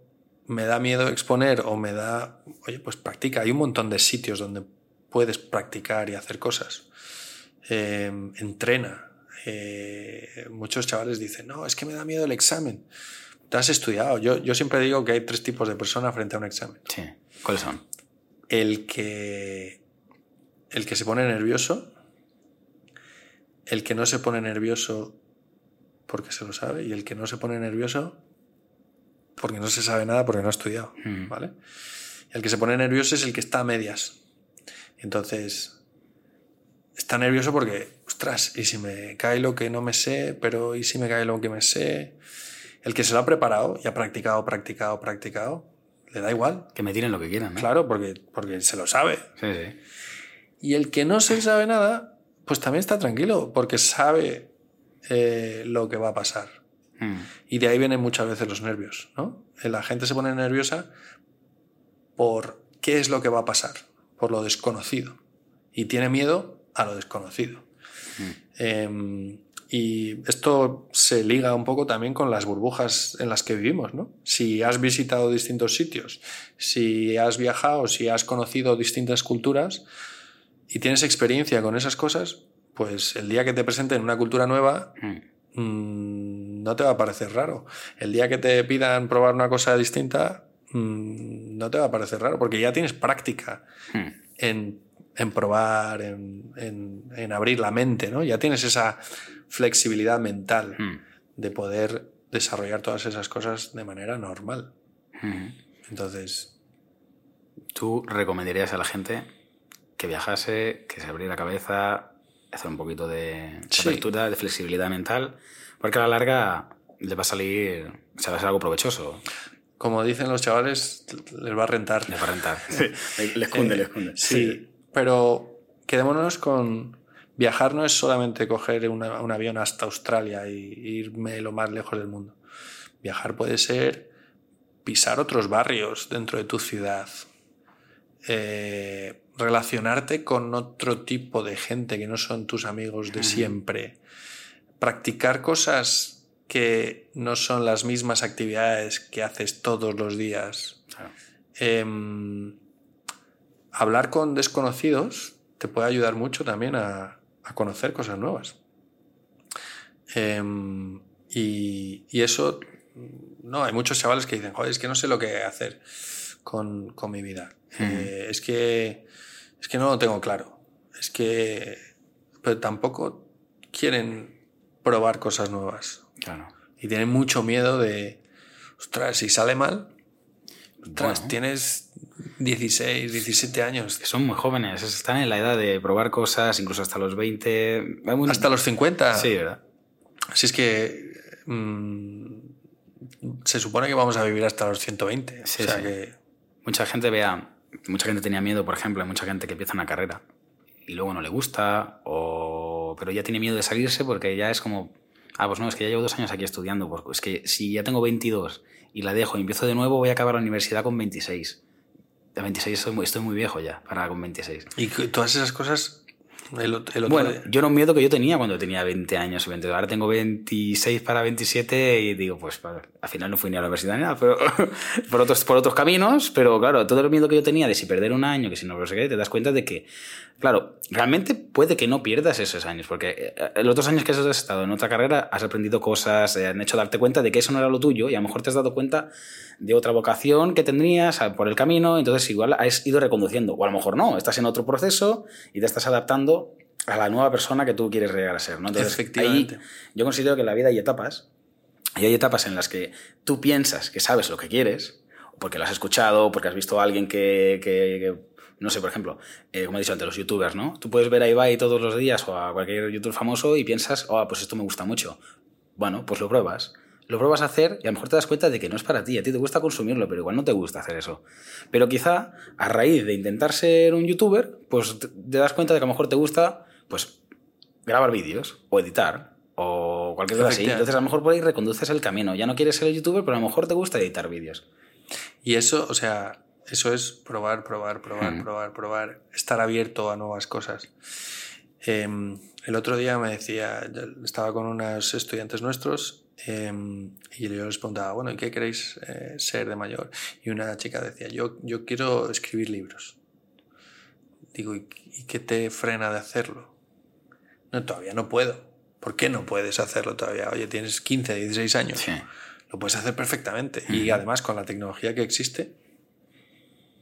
me da miedo exponer o me da, oye, pues practica. Hay un montón de sitios donde puedes practicar y hacer cosas. Eh, entrena. eh, muchos chavales dicen, no, es que me da miedo el examen. Te has estudiado. Yo, yo siempre digo que hay tres tipos de personas frente a un examen. Sí. ¿Cuáles son? El que, el que se pone nervioso, el que no se pone nervioso porque se lo sabe y el que no se pone nervioso porque no se sabe nada porque no ha estudiado, Mm. ¿vale? El que se pone nervioso es el que está a medias. Entonces, está nervioso porque, ostras, ¿y si me cae lo que no me sé? Pero ¿y si me cae lo que me sé? El que se lo ha preparado y ha practicado, practicado, practicado, le da igual. Que me tiren lo que quieran. ¿eh? Claro, porque, porque se lo sabe. Sí, sí. Y el que no se sabe nada, pues también está tranquilo, porque sabe eh, lo que va a pasar. Mm. Y de ahí vienen muchas veces los nervios, ¿no? La gente se pone nerviosa por qué es lo que va a pasar, por lo desconocido. Y tiene miedo a lo desconocido. Eh, y esto se liga un poco también con las burbujas en las que vivimos, ¿no? Si has visitado distintos sitios, si has viajado, si has conocido distintas culturas y tienes experiencia con esas cosas, pues el día que te presenten una cultura nueva, Mm. mm, no te va a parecer raro. El día que te pidan probar una cosa distinta, mm, no te va a parecer raro, porque ya tienes práctica Mm. en, en probar, en, en- en abrir la mente, ¿no? Ya tienes esa flexibilidad mental Mm. de poder desarrollar todas esas cosas de manera normal. Mm. Entonces, ¿Tú recomendarías a la gente que viajase, que se abriera la cabeza, hacer un poquito de Sí. apertura, de flexibilidad mental? Porque a la larga le va a salir, o sea, va a ser algo provechoso. como dicen los chavales, les va a rentar. Le va a rentar. les cunde, les cunde. Sí, pero quedémonos con... Viajar no es solamente coger una- un avión hasta Australia y irme lo más lejos del mundo. Viajar puede ser pisar otros barrios dentro de tu ciudad, eh, relacionarte con otro tipo de gente que no son tus amigos de siempre, practicar cosas que no son las mismas actividades que haces todos los días. Claro. Em, hablar con desconocidos te puede ayudar mucho también a, a conocer cosas nuevas. Em, y, y eso, no, hay muchos chavales que dicen, joder, es que no sé lo que hacer con, con mi vida. Eh, es, que, es que no lo tengo claro. Es que, pero tampoco quieren probar cosas nuevas. Claro. Y tienen mucho miedo de, ostras, si sale mal, ostras, Bueno. tienes 16, 17 años. Que son muy jóvenes, están en la edad de probar cosas, incluso hasta los 20. Hay muy- Hasta los 50. Sí, ¿verdad? Si es que mm, se supone que vamos a vivir hasta los 120. Sí, o sea sí. que Mucha gente vea, mucha gente tenía miedo, por ejemplo, hay mucha gente que empieza una carrera y luego no le gusta, o... pero ya tiene miedo de salirse porque ya es como, ah, pues no, es que ya llevo dos años aquí estudiando, pues es que si ya tengo 22 y la dejo y empiezo de nuevo, voy a acabar la universidad con 26. De 26 estoy muy, estoy muy viejo ya para con 26. Y todas esas cosas. El, ot- el otro Bueno, día- yo era un miedo que yo tenía cuando tenía 20 años o 22. Ahora tengo 26 para 27 y digo, pues al final no fui ni a la universidad ni nada, pero por otros, por otros caminos. Pero claro, todo el miedo que yo tenía de si perder un año, que si no lo sé qué, te das cuenta de que, claro, realmente puede que no pierdas esos años, porque eh, los dos años que has estado en otra carrera has aprendido cosas, eh, han hecho darte cuenta de que eso no era lo tuyo y a lo mejor te has dado cuenta de otra vocación que tendrías por el camino, entonces igual has ido reconduciendo, o a lo mejor no, estás en otro proceso y te estás adaptando a la nueva persona que tú quieres llegar a ser. ¿no? Entonces, Efectivamente. ahí yo considero que en la vida hay etapas, y hay etapas en las que tú piensas que sabes lo que quieres, porque lo has escuchado, porque has visto a alguien que, que- que- no sé, por ejemplo, eh, como he dicho antes, los youtubers, ¿no? Tú puedes ver a Ibai todos los días o a cualquier youtuber famoso y piensas, oh, pues esto me gusta mucho. Bueno, pues lo pruebas. Lo pruebas a hacer y a lo mejor te das cuenta de que no es para ti. A ti te gusta consumirlo, pero igual no te gusta hacer eso. Pero quizá a raíz de intentar ser un youtuber, pues te das cuenta de que a lo mejor te gusta, pues, grabar vídeos o editar o cualquier cosa así. Entonces a lo mejor por ahí reconduces el camino. Ya no quieres ser el youtuber, pero a lo mejor te gusta editar vídeos. Y eso, o sea, eso es probar, probar, probar, Mm. probar, probar, estar abierto a nuevas cosas. Em, el otro día me decía, estaba con unos estudiantes nuestros em, y yo les preguntaba, bueno, ¿y qué queréis eh, ser de mayor? Y una chica decía, yo, yo quiero escribir libros. Digo, ¿y, y qué te frena de hacerlo? No, todavía no puedo. ¿Por qué no puedes hacerlo todavía? Oye, tienes 15, 16 años. Sí. Lo puedes hacer perfectamente. Y además, con la tecnología que existe,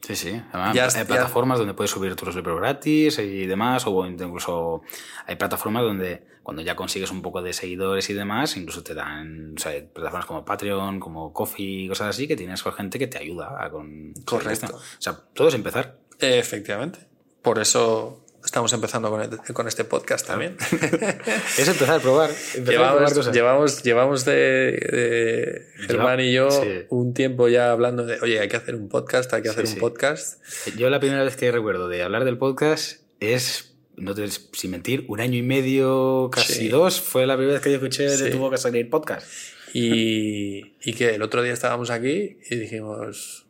Sí, sí. Además, Ya- hay ya- plataformas donde puedes subir tus libros gratis y demás, o incluso hay plataformas donde cuando ya consigues un poco de seguidores y demás, incluso te dan o sea, hay plataformas como Patreon, como Coffee, cosas así, que tienes gente que te ayuda a con... Correcto. O sea, todo es empezar. efectivamente. Por eso estamos empezando con, el- con este podcast también. Es empezar a probar. Empezar a probar llevamos, cosas. llevamos, llevamos de, de Germán y yo sí. un tiempo ya hablando de, oye, hay que hacer un podcast, hay que hacer Sí, un podcast. Yo la primera vez que recuerdo de hablar del podcast es, no te, sin mentir, un año y medio, casi Sí. dos, fue la primera vez que yo escuché de Sí. tuvo que salir podcast. Y, y que el otro día estábamos aquí y dijimos,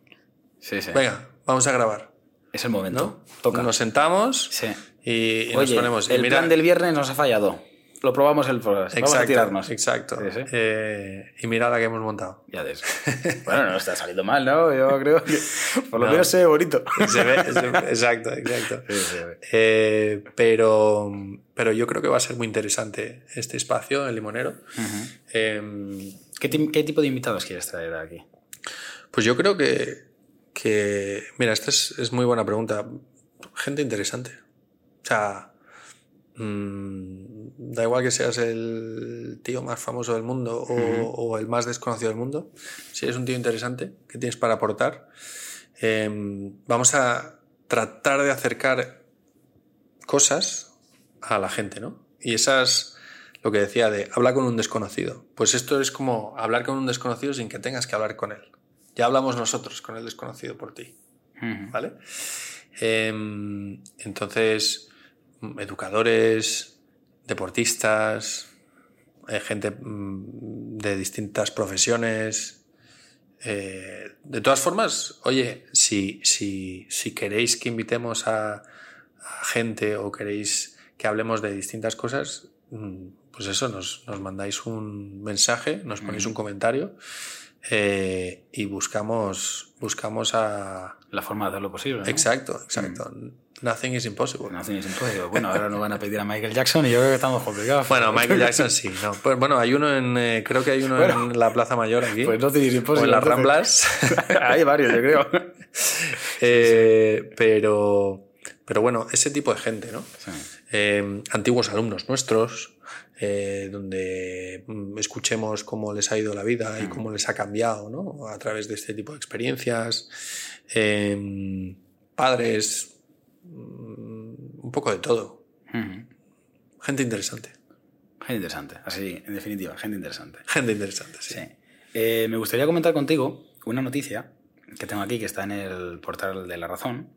sí. venga, vamos a grabar. Es el momento. ¿no? Toca. Nos sentamos Sí. y, y nos ponemos. el mira- plan del viernes nos ha fallado. Lo probamos el podcast. Vamos a Exacto, tirarnos. exacto. Sí, sí. Eh, y mira la que hemos montado. Ya ves. bueno, no está saliendo mal, ¿no? Yo creo que por lo No. menos se ve bonito. Se ve- se ve- exacto, exacto. Sí. Eh, pero, pero yo creo que va a ser muy interesante este espacio, el limonero. Eh, ¿Qué, qué tipo de invitados quieres traer aquí? pues yo creo que, que mira, esta es, es muy buena pregunta. Gente interesante. O sea, mm, da igual que seas el tío más famoso del mundo o, o el más desconocido del mundo. Si eres un tío interesante, que tienes para aportar, eh, vamos a tratar de acercar cosas a la gente, ¿no? Y esas, lo que decía de hablar con un desconocido. Pues esto es como hablar con un desconocido sin que tengas que hablar con él. Ya hablamos nosotros con el desconocido por ti. ¿vale? Em, entonces, educadores, deportistas, eh, gente mm, de distintas profesiones. Eh, de todas formas, oye, si, si, si queréis que invitemos a, a gente o queréis que hablemos de distintas cosas, mm, pues eso, nos, nos mandáis un mensaje, nos ponéis un comentario eh, y buscamos, buscamos a... La forma de hacerlo posible. ¿no? Exacto, exacto. Nothing is impossible. Nothing is impossible. Bueno, ahora nos van a pedir a Michael Jackson y yo creo que estamos complicados. Bueno, Michael Jackson sí, no. Pues bueno, hay uno en, eh, creo que hay uno Bueno. en la Plaza Mayor aquí. Pues Nothing is o impossible. en las. Ramblas. Hay varios, yo creo. Eh, pero, pero bueno, ese tipo de gente, ¿no? Sí. Eh, antiguos alumnos nuestros, eh, donde mm, escuchemos cómo les ha ido la vida y cómo les ha cambiado, ¿no? A través de este tipo de experiencias. Eh, padres, mm, un poco de todo. Gente interesante. Gente interesante. Así, en definitiva, gente interesante. Gente interesante, sí. Sí. Eh, me gustaría comentar contigo una noticia que tengo aquí que está en el portal de La Razón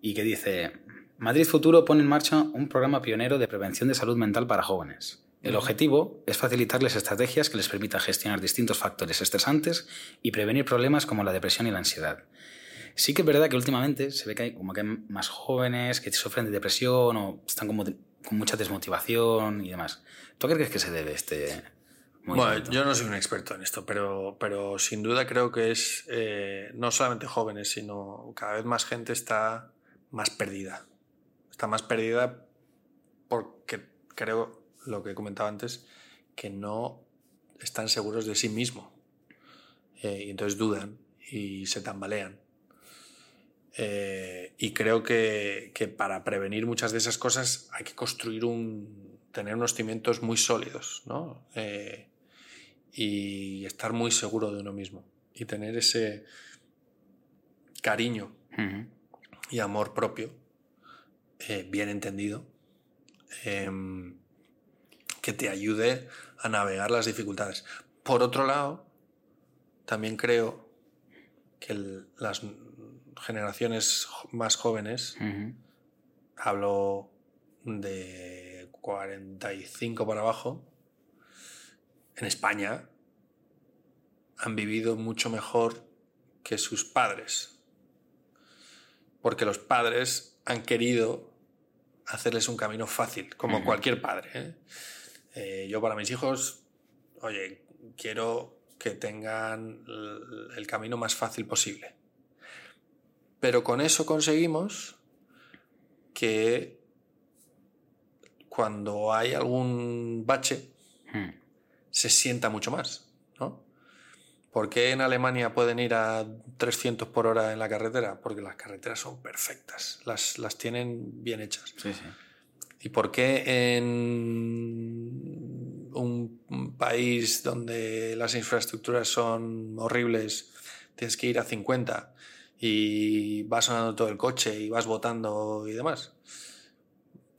y que dice: Madrid Futuro pone en marcha un programa pionero de prevención de salud mental para jóvenes. El objetivo es facilitarles estrategias que les permitan gestionar distintos factores estresantes y prevenir problemas como la depresión y la ansiedad. Sí que es verdad que últimamente se ve que hay como que hay más jóvenes que sufren de depresión o están como de- con mucha desmotivación y demás. ¿Tú a qué crees que se debe este Bueno, yo no soy un experto en esto, pero, pero sin duda creo que es eh, no solamente jóvenes, sino cada vez más gente está más perdida. Está más perdida porque creo, lo que he comentado antes, que no están seguros de sí mismo. Eh, y entonces dudan y se tambalean. Eh, y creo que, que para prevenir muchas de esas cosas hay que construir un. tener unos cimientos muy sólidos, ¿no? Eh, y estar muy seguro de uno mismo. Y tener ese cariño y amor propio, eh, bien entendido, em, que te ayude a navegar las dificultades. Por otro lado, también creo que el- las generaciones más jóvenes, Ujú. hablo de 45 para abajo, en España han vivido mucho mejor que sus padres. Porque los padres han querido hacerles un camino fácil, como cualquier padre. ¿eh? Eh, yo para mis hijos, oye, quiero que tengan el camino más fácil posible. Pero con eso conseguimos que cuando hay algún bache, Hmm. se sienta mucho más. ¿Por qué en Alemania pueden ir a 300 por hora en la carretera? Porque las carreteras son perfectas, las, las tienen bien hechas. Sí, sí. ¿Y por qué en un país donde las infraestructuras son horribles tienes que ir a 50 y va sonando todo el coche y vas botando y demás?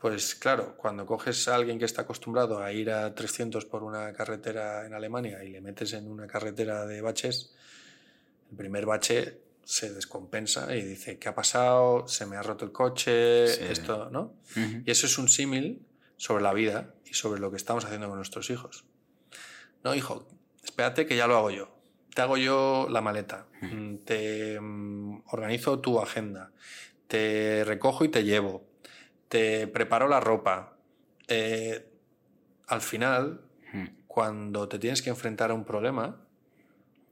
Pues claro, cuando coges a alguien que está acostumbrado a ir a 300 por una carretera en Alemania y le metes en una carretera de baches, el primer bache se descompensa y dice, ¿qué ha pasado? Se me ha roto el coche, Sí. esto, ¿no? Y eso es un símil sobre la vida y sobre lo que estamos haciendo con nuestros hijos. No, hijo, espérate que ya lo hago yo. Te hago yo la maleta, te mm, organizo tu agenda, te recojo y te llevo, te preparo la ropa. Eh, al final, Hmm. cuando te tienes que enfrentar a un problema,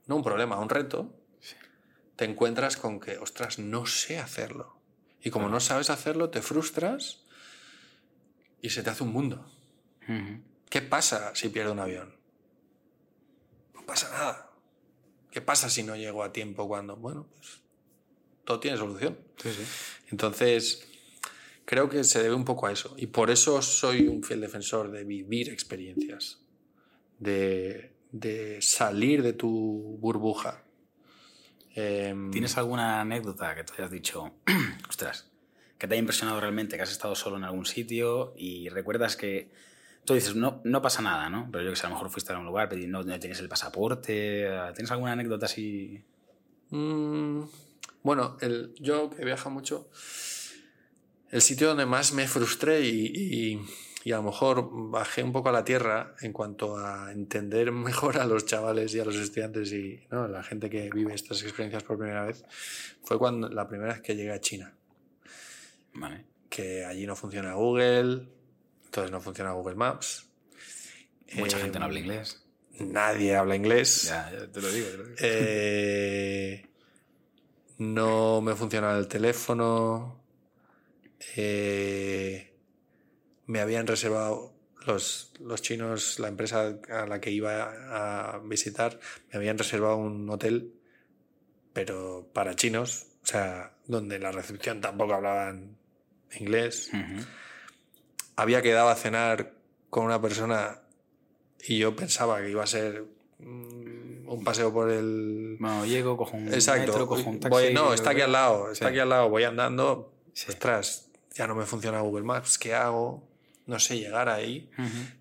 no un problema, a un reto, te encuentras con que, ostras, no sé hacerlo. Y como no sabes hacerlo, te frustras y se te hace un mundo. Ujú. ¿Qué pasa si pierdo un avión? No pasa nada. ¿Qué pasa si no llego a tiempo cuando? Bueno, pues todo tiene solución. Sí, sí. Entonces, creo que se debe un poco a eso. Y por eso soy un fiel defensor de vivir experiencias, de, de salir de tu burbuja. Em, ¿Tienes alguna anécdota que te hayas dicho, ostras, que te haya impresionado realmente, que has estado solo en algún sitio y recuerdas que tú dices, no, no pasa nada, ¿no? Pero yo que sé, a lo mejor fuiste a un lugar, pero no, no tienes el pasaporte. ¿Tienes alguna anécdota así? Mm, bueno, el, yo que viajo mucho, el sitio donde más me frustré y, y- y a lo mejor bajé un poco a la tierra en cuanto a entender mejor a los chavales y a los estudiantes y ¿no? la gente que vive estas experiencias por primera vez, fue cuando la primera vez que llegué a China. Vale. Que allí no funciona Google, entonces no funciona Google Maps. Mucha Eh, gente no habla inglés. Nadie habla inglés. Ya, ya te lo digo. te lo digo. Eh, no me funcionaba el teléfono. Eh, me habían reservado los, los chinos, la empresa a la que iba a visitar, me habían reservado un hotel, pero para chinos, o sea, donde la recepción tampoco hablaban inglés. Había quedado a cenar con una persona y yo pensaba que iba a ser mm, un paseo por el Bueno, llego, cojo un Exacto. metro, cojo un taxi. Voy- no, está aquí al lado, está Sí. aquí al lado, voy andando. Sí. Ostras, ya no me funciona Google Maps, ¿qué hago? No sé llegar ahí.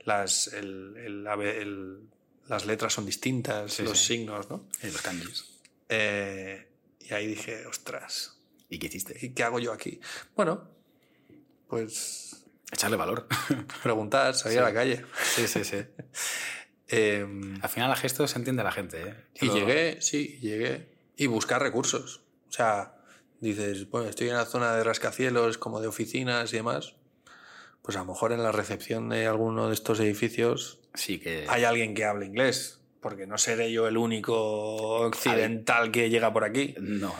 Las, el- el- a ver, el- las letras son distintas, Sí, los sí. signos, ¿no? Los cambios. Eh, y ahí dije, ostras, ¿Y qué hiciste? ¿y ¿qué hago yo aquí? Bueno, pues Echarle valor. preguntar, salir a la calle. sí, sí, sí. Em, Al final a gestos se entiende la gente, ¿eh? Y llegué, sí, llegué. Y buscar recursos. O sea, dices, bueno, estoy en la zona de rascacielos, como de oficinas y demás. Pues a lo mejor en la recepción de alguno de estos edificios Sí, que... hay alguien que hable inglés. Porque no seré yo el único occidental que llega por aquí. No, no.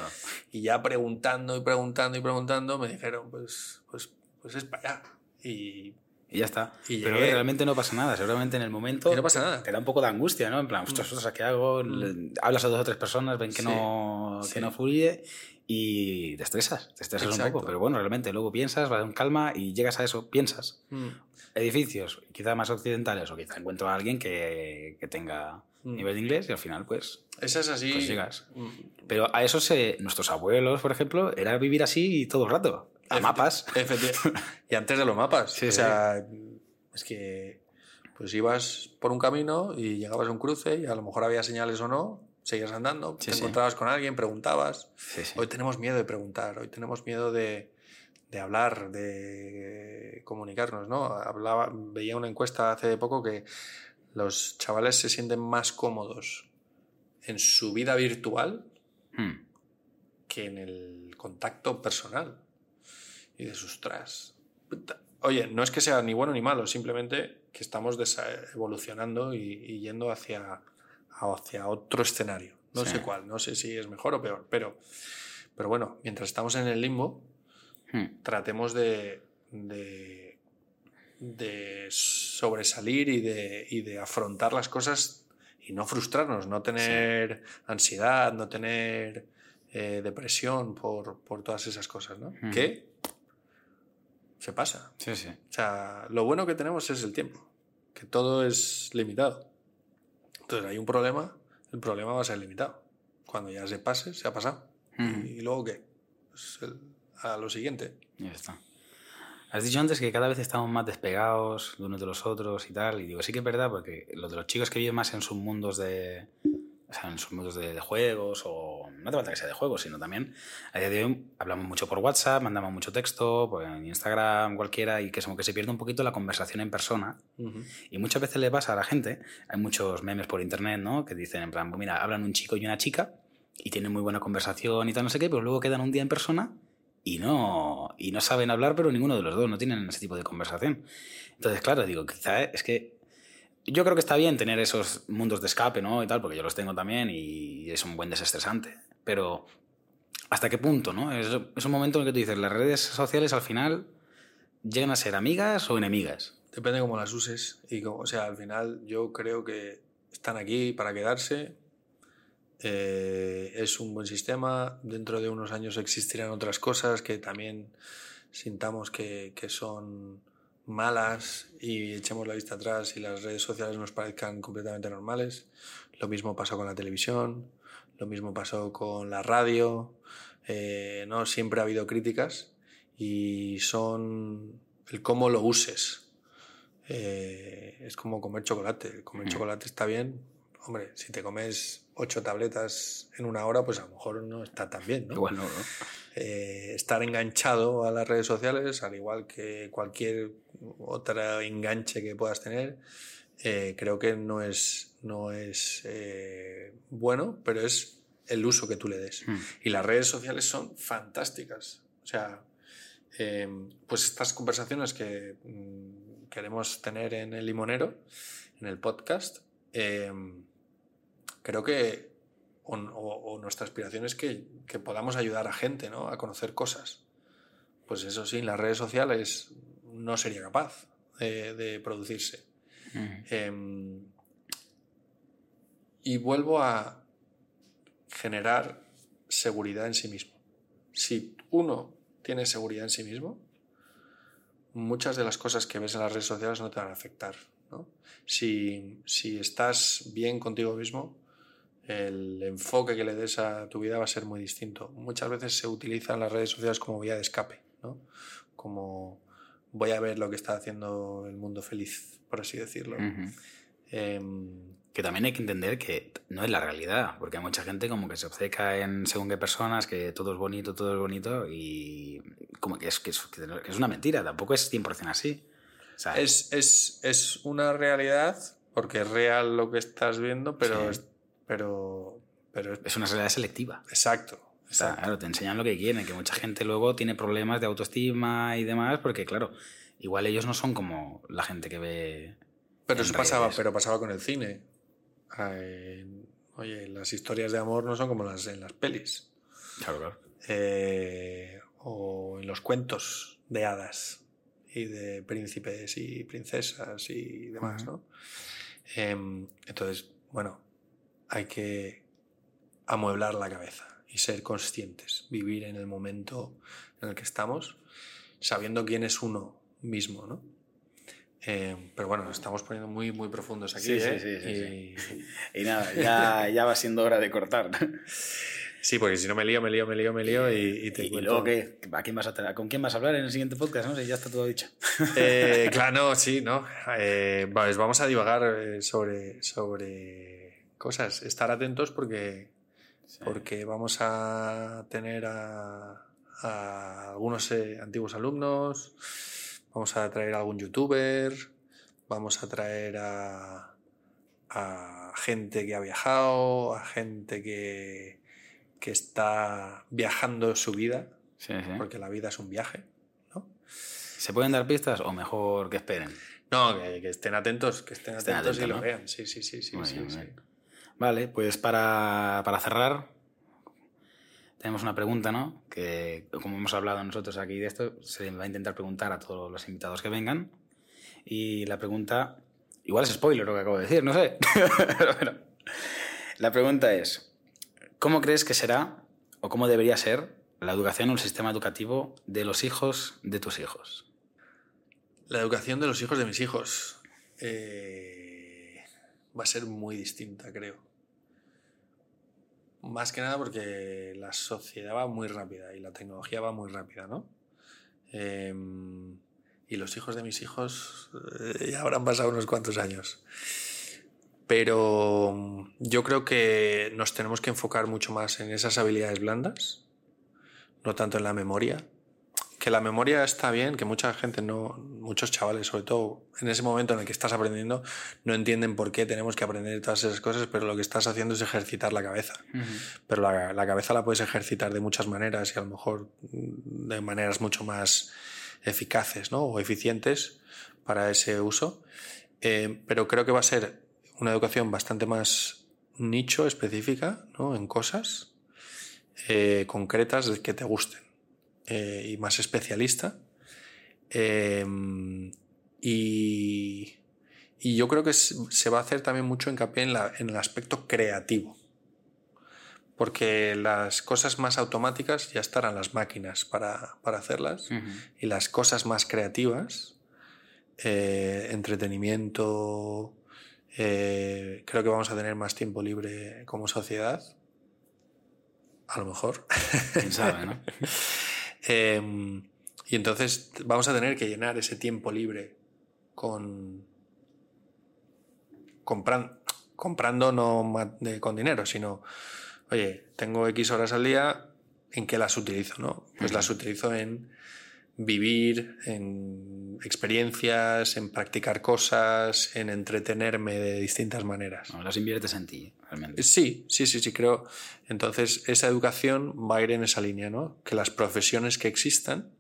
Y ya preguntando y preguntando y preguntando, me dijeron, pues, pues, pues es para allá. Y, Y ya está. Y Pero realmente no pasa nada. Seguramente en el momento y no pasa nada. te da un poco de angustia, ¿no? En plan, ostras, ostras, ¿qué hago? Le- Hablas a dos o tres personas, ven que, Sí, no, sí. que no fluye y te estresas. Te estresas un poco. Pero bueno, realmente luego piensas, vas con calma y llegas a eso, piensas. Mm, Edificios, quizá más occidentales o quizá encuentro a alguien que, que tenga Mm. nivel de inglés y al final pues... Esa es así. Pues llegas. Mm, Pero a eso se... Nuestros abuelos, por ejemplo, era vivir así todo el rato. A mapas. y antes de los mapas. Sí, o sí. sea, es que pues ibas por un camino y llegabas a un cruce y a lo mejor había señales o no, seguías andando, Sí, te encontrabas con alguien, preguntabas. Hoy tenemos miedo de preguntar, hoy tenemos miedo de, de hablar, de comunicarnos, ¿no? Hablaba, veía una encuesta hace poco que los chavales se sienten más cómodos en su vida virtual Hmm. que en el contacto personal. Y dices, ostras. puta". Oye, no es que sea ni bueno ni malo, simplemente que estamos evolucionando y, y yendo hacia, hacia otro escenario. No Sí. sé cuál, no sé si es mejor o peor, pero, pero bueno, mientras estamos en el limbo, Hmm. tratemos de, de, de sobresalir y de, y de afrontar las cosas y no frustrarnos, no tener ansiedad, no tener eh, depresión por, por, todas esas cosas, ¿no? Que se pasa. Sí, sí. O sea, lo bueno que tenemos es el tiempo, que todo es limitado. Entonces hay un problema, el problema va a ser limitado. Cuando ya se pase, se ha pasado. ¿Y luego qué? Pues a lo siguiente. Ya está. Has dicho antes que cada vez estamos más despegados de unos de los otros y tal. Y digo, sí que es verdad, porque los de los chicos que viven más en sus mundos de. O sea, en sus mundos de, juegos, o no te falta que sea de juegos, sino también a día de hoy hablamos mucho por WhatsApp, mandamos mucho texto, pues en Instagram, cualquiera, y que es como que se pierde un poquito la conversación en persona. Y muchas veces le pasa a la gente, hay muchos memes por internet, ¿no? Que dicen, en plan, pues mira, hablan un chico y una chica, y tienen muy buena conversación y tal, no sé qué, pero luego quedan un día en persona y no, y no saben hablar, pero ninguno de los dos, no tienen ese tipo de conversación. Entonces, claro, digo, quizá es que yo creo que está bien tener esos mundos de escape, ¿no? Y tal, porque yo los tengo también y es un buen desestresante. Pero, ¿hasta qué punto, no? Es, un momento en el que tú dices, las redes sociales al final llegan a ser amigas o enemigas. Depende cómo las uses. Y o sea, al final yo creo que están aquí para quedarse eh, es un buen sistema. Dentro de unos años existirán otras cosas que también sintamos que, que son malas y echemos la vista atrás y las redes sociales nos parezcan completamente normales. Lo mismo pasó con la televisión, lo mismo pasó con la radio. Eh, no siempre ha habido críticas y son el cómo lo uses. Eh, es como comer chocolate. Comer mm. chocolate está bien. Hombre, si te comes ocho tabletas en una hora, pues a lo mejor no está tan bien, ¿no? Igual no, eh, estar enganchado a las redes sociales, al igual que cualquier otro enganche que puedas tener, eh, creo que no es, no es eh, bueno, pero es el uso que tú le des. Hmm. Y las redes sociales son fantásticas. O sea, pues estas conversaciones que mm, queremos tener en el limonero, en el podcast, creo que, o, nuestra aspiración es que, podamos ayudar a gente ¿no? a conocer cosas. Pues eso sí, en las redes sociales no sería capaz de, producirse. Em, y vuelvo a generar seguridad en sí mismo. Si uno tiene seguridad en sí mismo, muchas de las cosas que ves en las redes sociales no te van a afectar. Si, si, estás bien contigo mismo, el enfoque que le des a tu vida va a ser muy distinto. Muchas veces se utilizan las redes sociales como vía de escape, ¿no? Como voy a ver lo que está haciendo el mundo feliz, por así decirlo. Em, que también hay que entender que no es la realidad, porque hay mucha gente como que se obceca en según qué personas, que todo es bonito, todo es bonito, y como que es, que es, una mentira, tampoco es 100% así. es, es, es, una realidad, porque es real lo que estás viendo, pero pero, pero... Es una realidad selectiva. Exacto. claro, te enseñan lo que quieren, que mucha gente luego tiene problemas de autoestima y demás, porque claro, igual ellos no son como la gente que ve... Pero eso pasaba, pero pasaba con el cine. oye, las historias de amor no son como las en las pelis. Claro, claro. Eh, o en los cuentos de hadas y de príncipes y princesas y demás, ¿no? Em, entonces, bueno, hay que amueblar la cabeza y ser conscientes, vivir en el momento en el que estamos, sabiendo quién es uno mismo, ¿no? Eh, pero bueno, nos estamos poniendo muy, muy profundos aquí. Sí, sí, ¿eh? sí, y... y... nada, ya, ya, va siendo hora de cortar. Sí, porque si no me lío, me lío, me lío, me lío y, te ¿Y, luego qué? ¿A quién vas a ¿Con quién vas a hablar en el siguiente podcast? No sé, ya está todo dicho. Eh, claro, no, sí, ¿no? Pues vamos a divagar sobre, sobre cosas. Estar atentos porque, porque vamos a tener a, algunos eh, antiguos alumnos, vamos a traer a algún youtuber, vamos a traer a, gente que ha viajado, a gente que, que está viajando su vida, porque la vida es un viaje. ¿no? ¿Se pueden dar pistas o mejor que esperen? No, que, estén atentos, que estén, atentos, y lo vean. Sí, sí, sí, sí. sí, sí. Vale, pues para, cerrar, tenemos una pregunta, ¿no? Que como hemos hablado nosotros aquí de esto, se va a intentar preguntar a todos los invitados que vengan. Y la pregunta, igual es spoiler lo que acabo de decir, no sé. Pero bueno, la pregunta es, ¿cómo crees que será o cómo debería ser la educación o el sistema educativo de los hijos de tus hijos? La educación de los hijos de mis hijos eh, va a ser muy distinta, creo. Más que nada porque la sociedad va muy rápida y la tecnología va muy rápida, ¿no? Em, y los hijos de mis hijos eh, ya habrán pasado unos cuantos años. Pero yo creo que nos tenemos que enfocar mucho más en esas habilidades blandas, no tanto en la memoria, que la memoria está bien, que mucha gente no, muchos chavales, sobre todo en ese momento en el que estás aprendiendo, no entienden por qué tenemos que aprender todas esas cosas, pero lo que estás haciendo es ejercitar la cabeza. Pero la, la, cabeza la puedes ejercitar de muchas maneras y a lo mejor de maneras mucho más eficaces ¿no? o eficientes para ese uso. Eh, pero creo que va a ser una educación bastante más nicho, específica, ¿no? en cosas eh, concretas que te gusten. Eh, y más especialista. Em, y, y, yo creo que se va a hacer también mucho hincapié en, la, en el aspecto creativo. Porque las cosas más automáticas ya estarán las máquinas para, para hacerlas. Y las cosas más creativas, eh, entretenimiento, eh, creo que vamos a tener más tiempo libre como sociedad. A lo mejor. ¿Quién sabe, no? Em, y entonces vamos a tener que llenar ese tiempo libre con comprando, comprando no con dinero, sino, oye, tengo X horas al día, ¿en qué las utilizo? ¿no? Pues las utilizo en vivir, en experiencias, en practicar cosas, en entretenerme de distintas maneras. No, las inviertes en ti, realmente. Sí, sí, sí, sí, creo. Entonces, esa educación va a ir en esa línea, ¿no? Que las profesiones que existan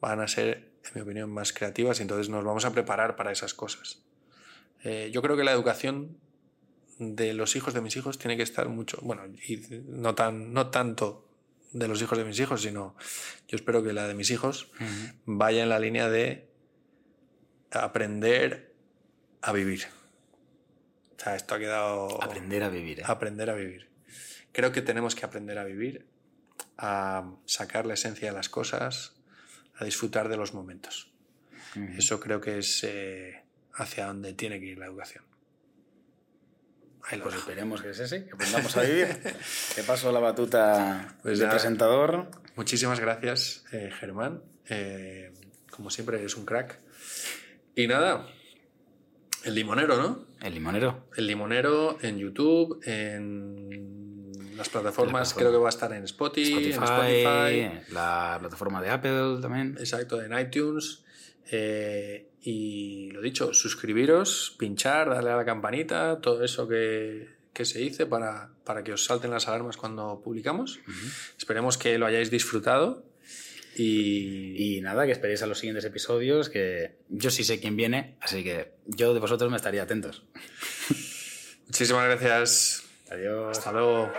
van a ser, en mi opinión, más creativas y entonces nos vamos a preparar para esas cosas. Eh, yo creo que la educación de los hijos de mis hijos tiene que estar mucho, bueno, y no, tan, no tanto de los hijos de mis hijos, sino yo espero que la de mis hijos vaya en la línea de aprender a vivir. O sea, esto ha quedado... Aprender a vivir. ¿eh? Aprender a vivir. Creo que tenemos que aprender a vivir, a sacar la esencia de las cosas, a disfrutar de los momentos. Eso creo que es eh, hacia donde tiene que ir la educación. Pues esperemos que es ese, que aprendamos a vivir. Te paso la batuta pues de presentador. Muchísimas gracias, eh, Germán. Eh, como siempre, eres un crack. Y nada, el limonero, ¿no? El limonero. El limonero en YouTube, en las plataformas, creo que va a estar en Spotify, Spotify, la plataforma de Apple también. Exacto, en iTunes. Eh, y lo dicho, suscribiros, pinchar, darle a la campanita, todo eso que, que se dice para, para, que os salten las alarmas cuando publicamos. Esperemos que lo hayáis disfrutado. Y... y... nada, que esperéis a los siguientes episodios, que yo sí sé quién viene, así que yo de vosotros me estaría atentos. Muchísimas gracias. Adiós. Hasta luego.